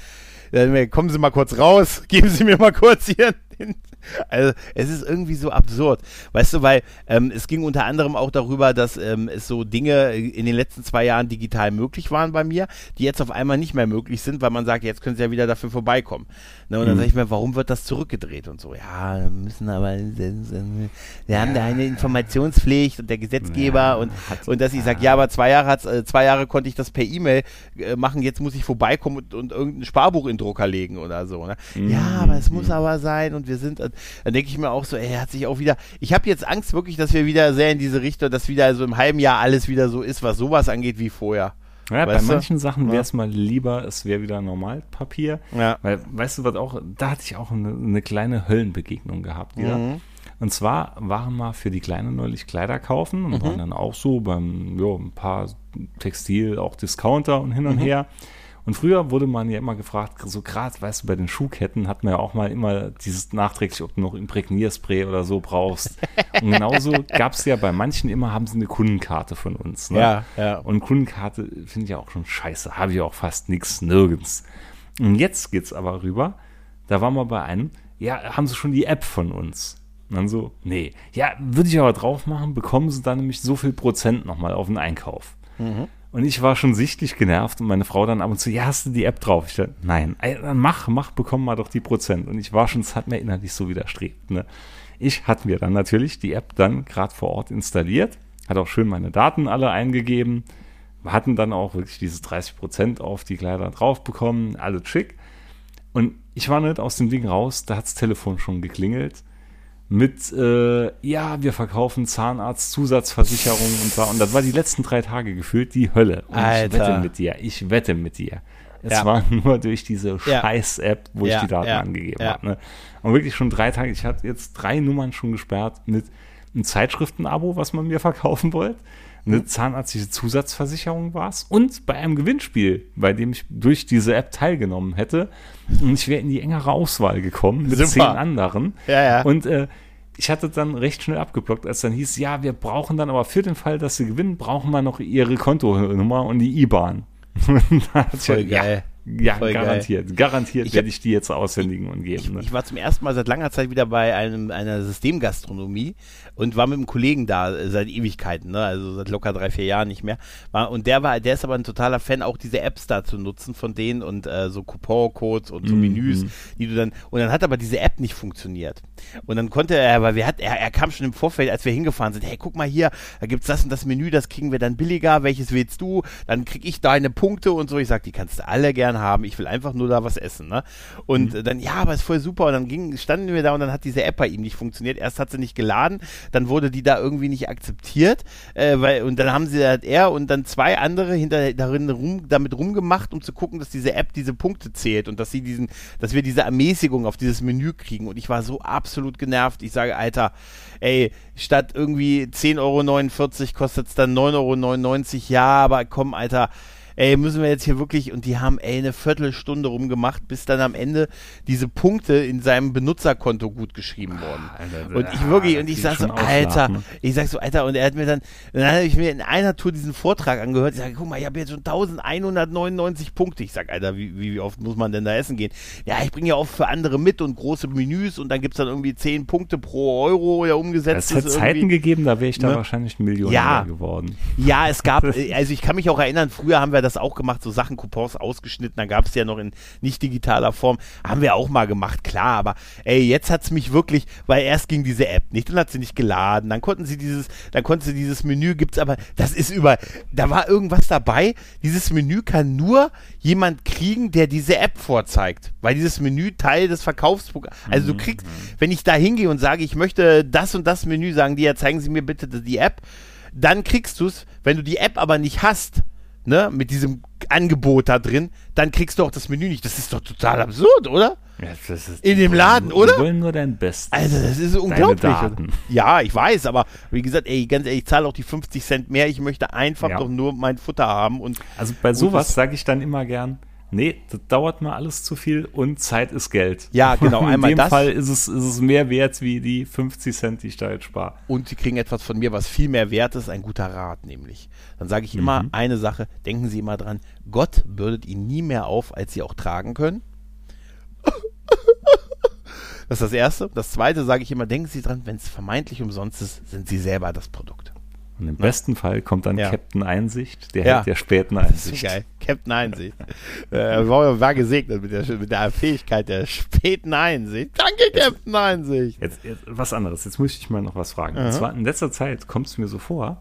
kommen Sie mal kurz raus, geben Sie mir mal kurz hier den, also es ist irgendwie so absurd. Weißt du, weil ähm, es ging unter anderem auch darüber, dass ähm, es so Dinge in den letzten zwei Jahren digital möglich waren bei mir, die jetzt auf einmal nicht mehr möglich sind, weil man sagt, jetzt können sie ja wieder dafür vorbeikommen. Ne, und dann mhm. sage ich mir, warum wird das zurückgedreht und so? Ja, müssen aber, wir haben da eine Informationspflicht und der Gesetzgeber ja, und, und dass ich sage, ja, aber zwei Jahre hat's, äh, zwei Jahre konnte ich das per E-Mail äh, machen, jetzt muss ich vorbeikommen und, und irgendein Sparbuch in Drucker legen oder so. Ne? Mhm. Ja, aber es muss aber sein und wir sind, äh, dann denke ich mir auch so, ey, er hat sich auch wieder, ich habe jetzt Angst wirklich, dass wir wieder sehr in diese Richtung, dass wieder so im halben Jahr alles wieder so ist, was sowas angeht wie vorher. Ja, bei manchen Sachen wäre es mal lieber, es wäre wieder Normalpapier. Ja. Weil, weißt du, was auch, da hatte ich auch eine, eine kleine Höllenbegegnung gehabt. Mhm. Und zwar waren wir für die Kleine neulich Kleider kaufen und mhm. waren dann auch so beim, ja, ein paar Textil, auch Discounter und hin und mhm. her. Und früher wurde man ja immer gefragt, so gerade, weißt du, bei den Schuhketten hat man ja auch mal immer dieses nachträglich, ob du noch Imprägnierspray oder so brauchst. Und genauso gab es ja bei manchen immer, haben sie eine Kundenkarte von uns. Ne? Ja, ja. Und Kundenkarte finde ich ja auch schon scheiße, habe ich auch fast nichts, nirgends. Und jetzt geht's aber rüber, da waren wir bei einem, ja, haben sie schon die App von uns? Und dann so, nee. Ja, würde ich aber drauf machen, bekommen sie dann nämlich so viel Prozent nochmal auf den Einkauf. Mhm. Und ich war schon sichtlich genervt und meine Frau dann ab und zu, ja, hast du die App drauf? Ich dachte, nein, dann mach, mach, bekomm mal doch die Prozent. Und ich war schon, es hat mir innerlich so widerstrebt. Ne? Ich hatte mir dann natürlich die App dann gerade vor Ort installiert, hat auch schön meine Daten alle eingegeben, wir hatten dann auch wirklich dieses 30 Prozent auf die Kleider drauf bekommen, alles schick. Und ich war nicht aus dem Ding raus, da hat das Telefon schon geklingelt mit, äh, ja, wir verkaufen Zahnarzt-Zusatzversicherung und so. Und das war die letzten drei Tage gefühlt die Hölle. Und Alter. ich wette mit dir, ich wette mit dir. Es ja. war nur durch diese ja. Scheiß-App, wo ja. ich die Daten angegeben habe. Ne? Und wirklich schon drei Tage, ich hatte jetzt drei Nummern schon gesperrt mit einem Zeitschriften-Abo, was man mir verkaufen wollte eine zahnärztliche Zusatzversicherung war es und bei einem Gewinnspiel, bei dem ich durch diese App teilgenommen hätte und ich wäre in die engere Auswahl gekommen mit Super. zehn anderen. Ja, ja. Und äh, ich hatte dann recht schnell abgeblockt, als dann hieß, ja, wir brauchen dann aber für den Fall, dass sie gewinnen, brauchen wir noch ihre Kontonummer und die IBAN. Voll geil. Ja, Voll garantiert. Geil. Garantiert werde ich die jetzt aushändigen und geben. Ich, ne? ich, war zum ersten Mal seit langer Zeit wieder bei einem, einer Systemgastronomie und war mit einem Kollegen da äh, seit Ewigkeiten, ne? also seit locker drei, vier Jahren nicht mehr. War, und der war, der ist aber ein totaler Fan, auch diese Apps da zu nutzen von denen und äh, so Coupon-Codes und so mhm. Menüs, die du dann, und dann hat aber diese App nicht funktioniert. Und dann konnte er, weil wir hat, er, er kam schon im Vorfeld, als wir hingefahren sind, hey, guck mal hier, da gibt's das und das Menü, das kriegen wir dann billiger, welches willst du? Dann krieg ich deine Punkte und so. Ich sag, die kannst du alle gern haben. Ich will einfach nur da was essen, ne? Und mhm. dann, ja, aber ist voll super. Und dann ging, standen wir da und dann hat diese App bei ihm nicht funktioniert. Erst hat sie nicht geladen, dann wurde die da irgendwie nicht akzeptiert, äh, weil, und dann haben sie halt er und dann zwei andere hinter darin rum, damit rumgemacht, um zu gucken, dass diese App diese Punkte zählt und dass sie diesen, dass wir diese Ermäßigung auf dieses Menü kriegen. Und ich war so absolut genervt. Ich sage, Alter, ey, statt irgendwie 10,49 Euro kostet es dann 9,99 Euro. Ja, aber komm, Alter, ey, müssen wir jetzt hier wirklich, und die haben, ey, eine Viertelstunde rumgemacht, bis dann am Ende diese Punkte in seinem Benutzerkonto gut geschrieben wurden. Alter, und ich wirklich, und ich sag so, Alter, ich sag so, Alter, und er hat mir dann, dann habe ich mir in einer Tour diesen Vortrag angehört, ich sage, guck mal, ich habe jetzt schon 1199 Punkte. Ich sag, Alter, wie, wie oft muss man denn da essen gehen? Ja, ich bringe ja oft für andere mit und große Menüs und dann gibt es dann irgendwie 10 Punkte pro Euro ja umgesetzt. Es hat Zeiten gegeben, da wäre ich da ne? wahrscheinlich ein Millionär ja, geworden. Ja, es gab, also ich kann mich auch erinnern, früher haben wir das das auch gemacht, so Sachen, Coupons ausgeschnitten, dann gab es ja noch in nicht digitaler Form, haben wir auch mal gemacht, klar, aber ey, jetzt hat's mich wirklich, weil erst ging diese App nicht, dann hat sie nicht geladen, dann konnten sie dieses, dann konnten sie dieses Menü, gibt's aber, das ist über, da war irgendwas dabei, dieses Menü kann nur jemand kriegen, der diese App vorzeigt, weil dieses Menü Teil des Verkaufsprogramms, also du kriegst, wenn ich da hingehe und sage, ich möchte das und das Menü, sagen die ja, zeigen Sie mir bitte die App, dann kriegst du es, wenn du die App aber nicht hast, ne, mit diesem Angebot da drin, dann kriegst du auch das Menü nicht. Das ist doch total absurd, oder? Ja, In dem Laden, oder? Die wollen nur dein Bestes. Also, das ist unglaublich. Ja, ich weiß, aber wie gesagt, ey, ganz ehrlich, ich zahle auch die 50 Cent mehr. Ich möchte einfach Ja. doch nur mein Futter haben und Also bei sowas sage ich dann immer gern, nee, das dauert mir alles zu viel und Zeit ist Geld. Ja, genau, In einmal dem das. Fall ist es, ist es mehr wert wie die 50 Cent, die ich da jetzt spare. und sie kriegen etwas von mir, was viel mehr wert ist, ein guter Rat nämlich. Dann sage ich immer Mhm. eine Sache, denken Sie immer dran, Gott bürdet Ihnen nie mehr auf, als Sie auch tragen können. Das ist das Erste. Das Zweite sage ich immer, denken Sie dran, wenn es vermeintlich umsonst ist, sind Sie selber das Produkt. Und im besten Fall kommt dann Ja. Captain Einsicht, der Ja. hält der späten Das ist Einsicht. geil. Captain Einsicht. äh, war, gesegnet mit der, mit der Fähigkeit der späten Einsicht. Danke, Captain Einsicht. Jetzt, jetzt was anderes, jetzt muss ich dich mal noch was fragen. Aha. Und zwar in letzter Zeit kommt es mir so vor,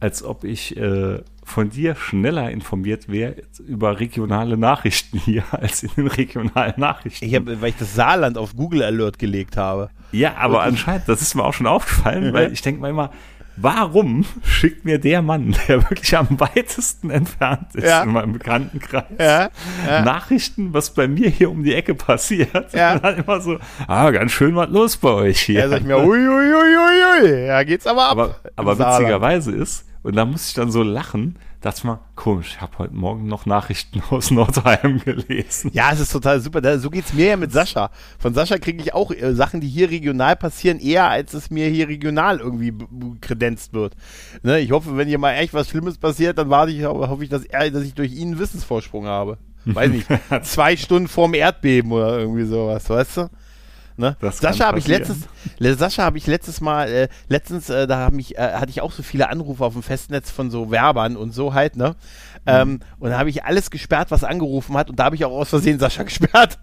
als ob ich äh, von dir schneller informiert wäre über regionale Nachrichten hier als in den regionalen Nachrichten. Ich hab, weil ich das Saarland auf Google Alert gelegt habe. Ja, aber anscheinend, das ist mir auch schon aufgefallen, weil ich denke mir immer, warum schickt mir der Mann, der wirklich am weitesten entfernt ist Ja. in meinem Bekanntenkreis, Ja, ja. Nachrichten, was bei mir hier um die Ecke passiert? Ja. Und dann immer so, ah, ganz schön was los bei euch hier. Ja, sag ich mir, ui, ui, ui, ui, ui, ja, geht's aber ab. aber aber witzigerweise ist, und da muss ich dann so lachen, dachte ich mal, komisch, ich habe heute Morgen noch Nachrichten aus Nordheim gelesen. Ja, es ist total super. Da, so geht's mir ja mit Sascha. Von Sascha kriege ich auch äh, Sachen, die hier regional passieren, eher als es mir hier regional irgendwie kredenzt wird. Ne, ich hoffe, wenn hier mal echt was Schlimmes passiert, dann warte ich, hoffe ich, dass, er, dass ich durch ihn einen Wissensvorsprung habe. Weiß nicht, zwei Stunden vorm Erdbeben oder irgendwie sowas, weißt du? Ne? Sascha habe ich letztes, le- Sascha habe ich letztes Mal, äh, letztens, äh, da hab ich, äh, hatte ich auch so viele Anrufe auf dem Festnetz von so Werbern und so halt, ne? Ähm, und da habe ich alles gesperrt, was angerufen hat, und da habe ich auch aus Versehen Sascha gesperrt.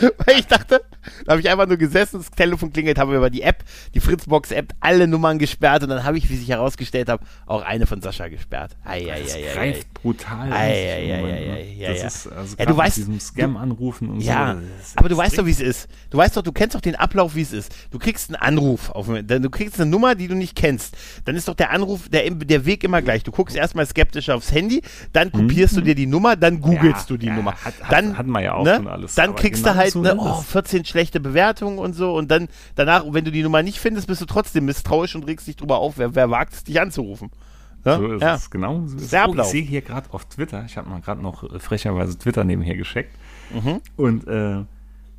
Weil ich dachte, da habe ich einfach nur gesessen, das Telefon klingelt, habe über die App, die Fritzbox-App, alle Nummern gesperrt und dann habe ich, wie sich herausgestellt habe, auch eine von Sascha gesperrt. Ei, ei, Das ei, ei, ei. greift brutal. Ei, ei, ne? das ja. ist also Ja, du mit weißt- diesem Scam-Anrufen und Ja, so. aber du weißt doch, wie es ist. Du weißt doch, du kennst doch den Ablauf, wie es ist. Du kriegst einen Anruf, auf, du kriegst eine Nummer, die du nicht kennst. Dann ist doch der Anruf, der, der Weg immer gleich. Du guckst erstmal skeptisch aufs Handy, dann kopierst du dir die Nummer, dann googelst Ja, du die ja, Nummer. hat- dann, hatten wir ja auch ne, schon alles, Dann kriegst genau du halt so ne, oh, es. 14 schlechte Bewertungen und so und dann danach, wenn du die Nummer nicht findest, bist du trotzdem misstrauisch und regst dich drüber auf. Wer, wer wagt es, dich anzurufen? Ne? So ist ja. es, genau. So ist. Oh, ich sehe hier gerade auf Twitter, ich habe mal gerade noch äh, frecherweise Twitter nebenher gescheckt. Mhm. Und äh,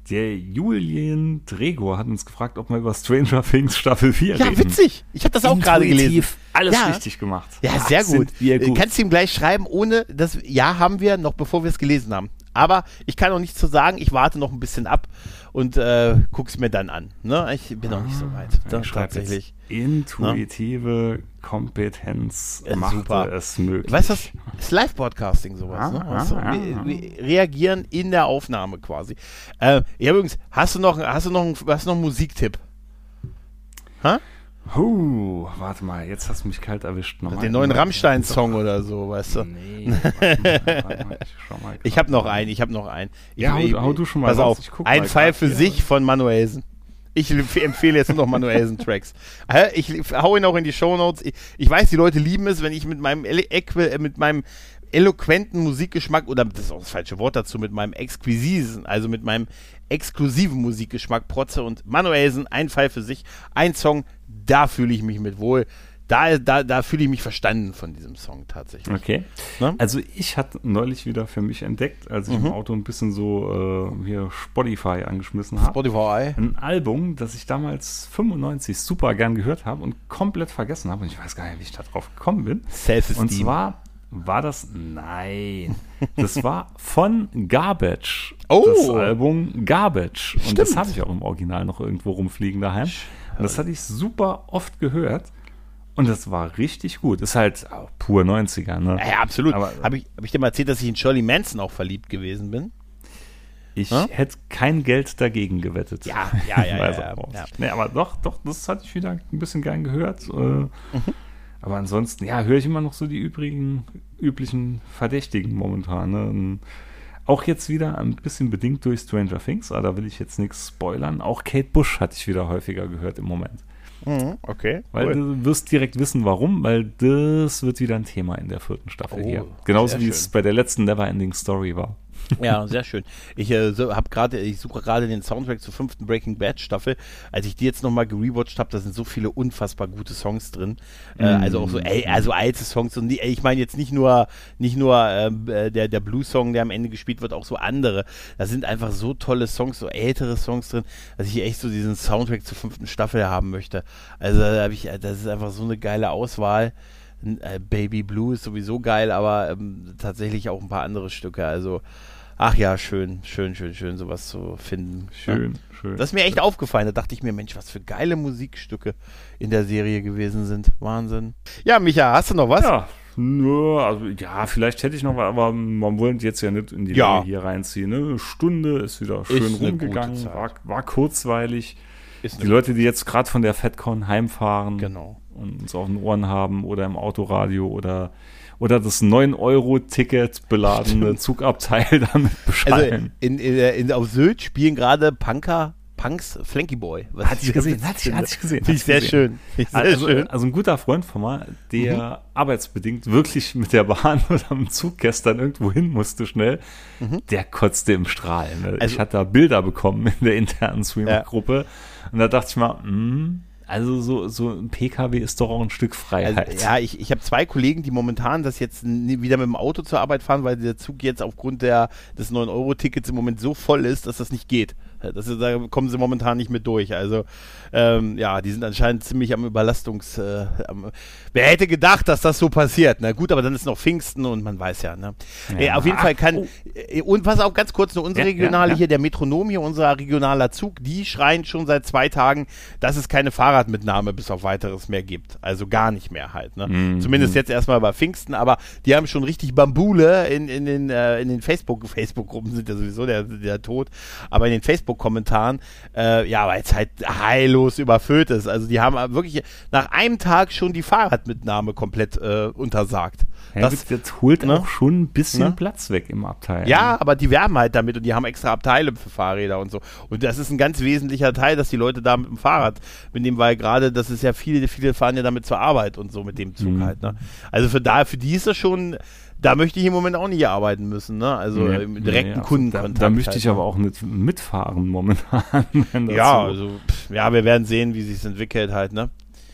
der Julian Dregor hat uns gefragt, ob wir über Stranger Things Staffel 4 ja, reden. witzig. Ich habe das auch gerade gelesen. Alles Ja. richtig gemacht. Ja, Ach, sehr gut. Wir Äh, gut. Kannst du ihm gleich schreiben, ohne das Ja haben wir, noch bevor wir es gelesen haben. Aber ich kann auch nichts zu sagen. Ich warte noch ein bisschen ab und äh, guck's mir dann an. Ne? Ich bin noch nicht so weit. Ich Da, schreibe tatsächlich. Intuitive Kompetenz Ja, machte super. es möglich. Weißt du, das ist Live-Broadcasting sowas. ne? Ah, Weißt du? ah, wir, ah. wir reagieren in der Aufnahme quasi. Äh, ja, übrigens, hast du noch, hast du noch, einen- hast du noch einen Musiktipp? Huh, warte mal, jetzt hast du mich kalt erwischt. Nochmal. Den neuen Rammstein-Song oder so, weißt du? Nee, warte mal, warte mal, ich schau mal Ich habe noch einen, ich habe noch einen. Ich, Ja, hau- hau du schon mal Pass raus, auf, ich guck ein mal Fall für sich von Manuelsen. Ich empf- empfehle jetzt nur noch Manuelsen-Tracks. Ich hau ihn auch in die Shownotes. Ich, ich weiß, die Leute lieben es, wenn ich mit meinem, equi- äh, mit meinem eloquenten Musikgeschmack, oder das ist auch das falsche Wort dazu, mit meinem exquisiten, also mit meinem exklusiven Musikgeschmack protze und Manuelsen, ein Fall für sich, ein Song, da fühle ich mich mit wohl. Da, da, da fühle ich mich verstanden von diesem Song tatsächlich. Okay. Ne? Also ich hatte neulich wieder für mich entdeckt, als ich Mhm. im Auto ein bisschen so äh, hier Spotify angeschmissen habe. Spotify. Ein Album, das ich damals 95 super gern gehört habe und komplett vergessen habe. Und ich weiß gar nicht, wie ich da drauf gekommen bin. Self-Esteem. Und zwar war das, nein, das war von Garbage. Oh. Das Album Garbage. Und das Stimmt. habe ich auch im Original noch irgendwo rumfliegen daheim. Und das hatte ich super oft gehört. Und das war richtig gut. Ist halt pur 90er, ne? Ja, ja absolut. Habe ich, hab ich dir mal erzählt, dass ich in Shirley Manson auch verliebt gewesen bin? Ich hm? hätte kein Geld dagegen gewettet. Ja, ja, ja. ja, ja, ja. Nee, aber doch, doch, das hatte ich wieder ein bisschen gern gehört. Äh, mhm. Aber ansonsten, ja, höre ich immer noch so die übrigen, üblichen Verdächtigen momentan. Ne? Auch jetzt wieder ein bisschen bedingt durch Stranger Things, aber da will ich jetzt nichts spoilern. Auch Kate Bush hatte ich wieder häufiger gehört im Moment. Mhm, okay. Weil cool. du wirst direkt wissen, warum, weil das wird wieder ein Thema in der vierten Staffel oh, hier. Genauso wie schön. es bei der letzten Neverending Story war. Ja, sehr schön. Ich äh, so, habe gerade, ich suche gerade den Soundtrack zur fünften Breaking Bad Staffel. Als ich die jetzt nochmal gerewatcht habe, da sind so viele unfassbar gute Songs drin. Mm. Äh, also auch so, ey, also alte Songs und die, ich meine jetzt nicht nur, nicht nur ähm, äh, der der Blues Song, der am Ende gespielt wird, auch so andere. Da sind einfach so tolle Songs, so ältere Songs drin, dass ich echt so diesen Soundtrack zur fünften Staffel haben möchte. Also da habe ich, das ist einfach so eine geile Auswahl. Äh, Baby Blue ist sowieso geil, aber ähm, tatsächlich auch ein paar andere Stücke. Also Ach ja, schön, schön, schön, schön, sowas zu finden. Schön, ja. schön. Das ist mir echt aufgefallen. Da dachte ich mir, Mensch, was für geile Musikstücke in der Serie gewesen sind. Wahnsinn. Ja, Micha, hast du noch was? Ja, nur, also, ja, vielleicht hätte ich noch was, aber man wollte jetzt ja nicht in die ja. Länge hier reinziehen. Ne? Eine Stunde ist wieder schön ist rumgegangen, war, war kurzweilig. die Leute, die jetzt gerade von der FedCon heimfahren genau. und uns auf den Ohren haben oder im Autoradio oder oder das 9-Euro-Ticket beladene Zugabteil damit beschallen. Also in, in, in, auf Sylt spielen gerade Punker Punks Flanky Boy. Was hatte ich gesehen, hatte ich, hatte ich gesehen. Finde ich sehr schön. sehr also, schön. Also ein guter Freund von mir, der mhm. arbeitsbedingt wirklich mit der Bahn oder am Zug gestern irgendwo hin musste schnell, mhm. der kotzte im Strahlen. Also, ich hatte da Bilder bekommen in der internen Streamer-Gruppe ja. und da dachte ich mal, mh, hm, also so, so ein PKW ist doch auch ein Stück Freiheit. Also, ja, ich, ich habe zwei Kollegen, die momentan das jetzt wieder mit dem Auto zur Arbeit fahren, weil der Zug jetzt aufgrund der, des 9-Euro-Tickets im Moment so voll ist, dass das nicht geht. Das ist, da kommen sie momentan nicht mit durch. Also ähm, ja, die sind anscheinend ziemlich am Überlastungs. Äh, am, wer hätte gedacht, dass das so passiert? Na gut, aber dann ist noch Pfingsten und man weiß ja. Ne? Ja. Äh, auf jeden Fall kann. Oh. Äh, und was auch ganz kurz, nur unsere ja, regionale ja, hier, der Metronom hier, unser regionaler Zug, die schreien schon seit zwei Tagen, dass es keine Fahrradmitnahme bis auf weiteres mehr gibt. Also gar nicht mehr halt. Ne? Mhm. Zumindest jetzt erstmal bei Pfingsten, aber die haben schon richtig Bambule in, in den, äh, in den Facebook, Facebook-Gruppen sind ja sowieso der, der Tod, aber in den Facebook-Kommentaren, äh, ja, weil es halt heillos überfüllt ist. Also die haben wirklich nach einem Tag schon die Fahrradmitnahme komplett äh, untersagt. Ja, das, jetzt holt ne? auch schon ein bisschen ne? Platz weg im Abteil. Ja, aber die werben halt damit und die haben extra Abteile für Fahrräder und so. Und das ist ein ganz wesentlicher Teil, dass die Leute da mit dem Fahrrad mitnehmen, weil gerade, das ist ja viele, viele fahren ja damit zur Arbeit und so mit dem Zug mhm. halt. Ne? Also für da, für die ist das schon da möchte ich im Moment auch nicht arbeiten müssen, ne? Also nee, im direkten nee, also Kundenkontakt. Da, da möchte ich halt, aber ne? auch nicht mitfahren momentan. ja, so. also pff, ja, wir werden sehen, wie sich es entwickelt halt, ne?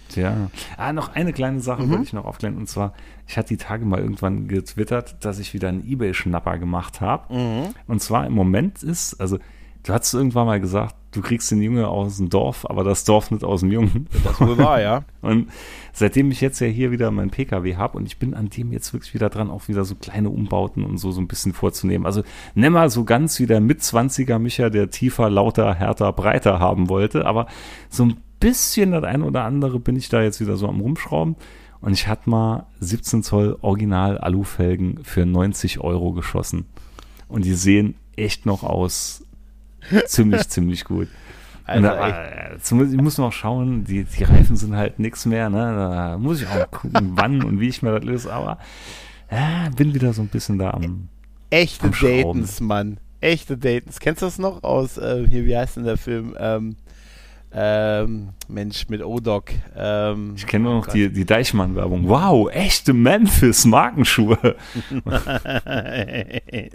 Tja. Ah, noch eine kleine Sache mhm. wollte ich noch aufklären. Und zwar, ich hatte die Tage mal irgendwann getwittert, dass ich wieder einen Ebay-Schnapper gemacht habe. Mhm. Und zwar im Moment ist, also du hast irgendwann mal gesagt, du kriegst den Junge aus dem Dorf, aber das Dorf nicht aus dem Jungen. Das wohl war, ja. und seitdem ich jetzt ja hier wieder meinen PKW habe und ich bin an dem jetzt wirklich wieder dran, auch wieder so kleine Umbauten und so so ein bisschen vorzunehmen. Also nimm mal so ganz wie der Mitzwanziger Micha, der tiefer, lauter, härter, breiter haben wollte, aber so ein bisschen das eine oder andere bin ich da jetzt wieder so am rumschrauben. Und ich hatte mal 17 Zoll Original Alufelgen für 90 Euro geschossen. Und die sehen echt noch aus ziemlich, ziemlich gut. Also, äh, ich muss noch schauen, die, die Reifen sind halt nichts mehr, ne? Da muss ich auch gucken, wann und wie ich mir das löse, aber äh, bin wieder so ein bisschen da am. Echte am Datens, Mann. Echte Datens. Kennst du das noch aus, äh, hier, wie heißt denn der Film? Ähm, ähm, Mensch mit O-Doc. Ähm, ich kenne nur noch die, die Deichmann-Werbung. Wow, echte Memphis-Markenschuhe. nee,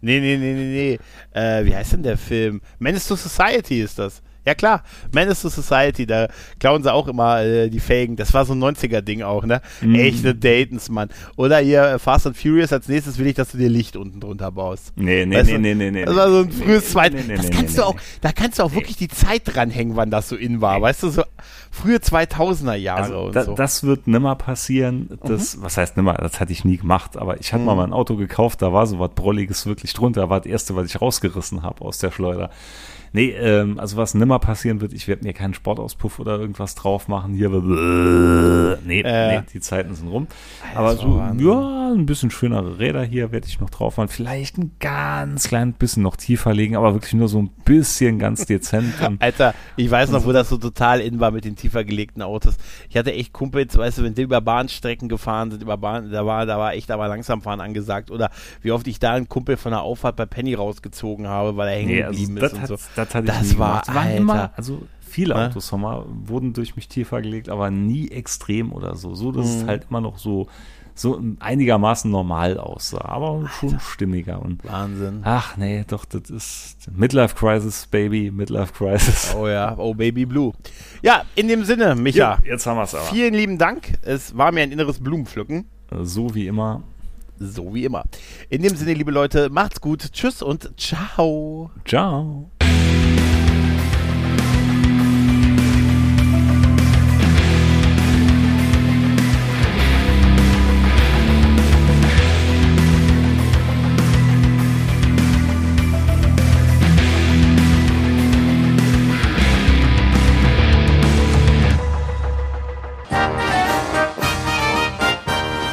nee, nee, nee, nee. Äh, wie heißt denn der Film? Menace to Society ist das. Ja klar, Menace to Society, da klauen sie auch immer äh, die Felgen. Das war so ein 90er-Ding auch, ne? Mm. Echte Datens, Mann. Oder hier äh, Fast and Furious, als nächstes will ich, dass du dir Licht unten drunter baust. Nee, nee, weißt nee, nee, nee, nee. Das war so ein frühes nee, Zweit. Nee, nee, das kannst nee, du auch, da kannst du auch wirklich die Zeit dranhängen, wann das so in war. Weißt du, so frühe 2000er Jahre also, und da, so. Das wird nimmer passieren. Das, mhm. was heißt nimmer? Das hatte ich nie gemacht. Aber ich hatte mhm. mal mein Auto gekauft, da war so was Brolliges wirklich drunter. War das erste, was ich rausgerissen habe aus der Schleuder. Nee, ähm, also was nimmer passieren wird, ich werde mir keinen Sportauspuff oder irgendwas drauf machen. Hier, nee, Äh. nee, die Zeiten sind rum. Aber so, Wahnsinn. ja, ein bisschen schönere Räder hier werde ich noch drauf machen. Vielleicht ein ganz klein bisschen noch tiefer legen, aber wirklich nur so ein bisschen ganz dezent. Alter, ich weiß noch, wo das so total in war mit den tiefer gelegten Autos. Ich hatte echt Kumpels, weißt du, wenn die über Bahnstrecken gefahren sind, über Bahn, da war, da war echt aber langsam fahren angesagt. Oder wie oft ich da einen Kumpel von der Auffahrt bei Penny rausgezogen habe, weil er hängen nee, also geblieben ist und so. Das hatte ich Das nie war, gemacht. Alter. immer, also viele Ne? Autos wir, wurden durch mich tiefer gelegt, aber nie extrem oder so. So, dass Mhm. es halt immer noch so, so einigermaßen normal aussah, aber schon stimmiger. Und Wahnsinn. ach nee, doch, das ist Midlife Crisis, Baby, Midlife Crisis. Oh ja, oh Baby Blue. Ja, in dem Sinne, Micha, jetzt haben wir es aber. vielen lieben Dank. Es war mir ein inneres Blumenpflücken. So wie immer. So wie immer. In dem Sinne, liebe Leute, macht's gut. Tschüss und ciao. Ciao.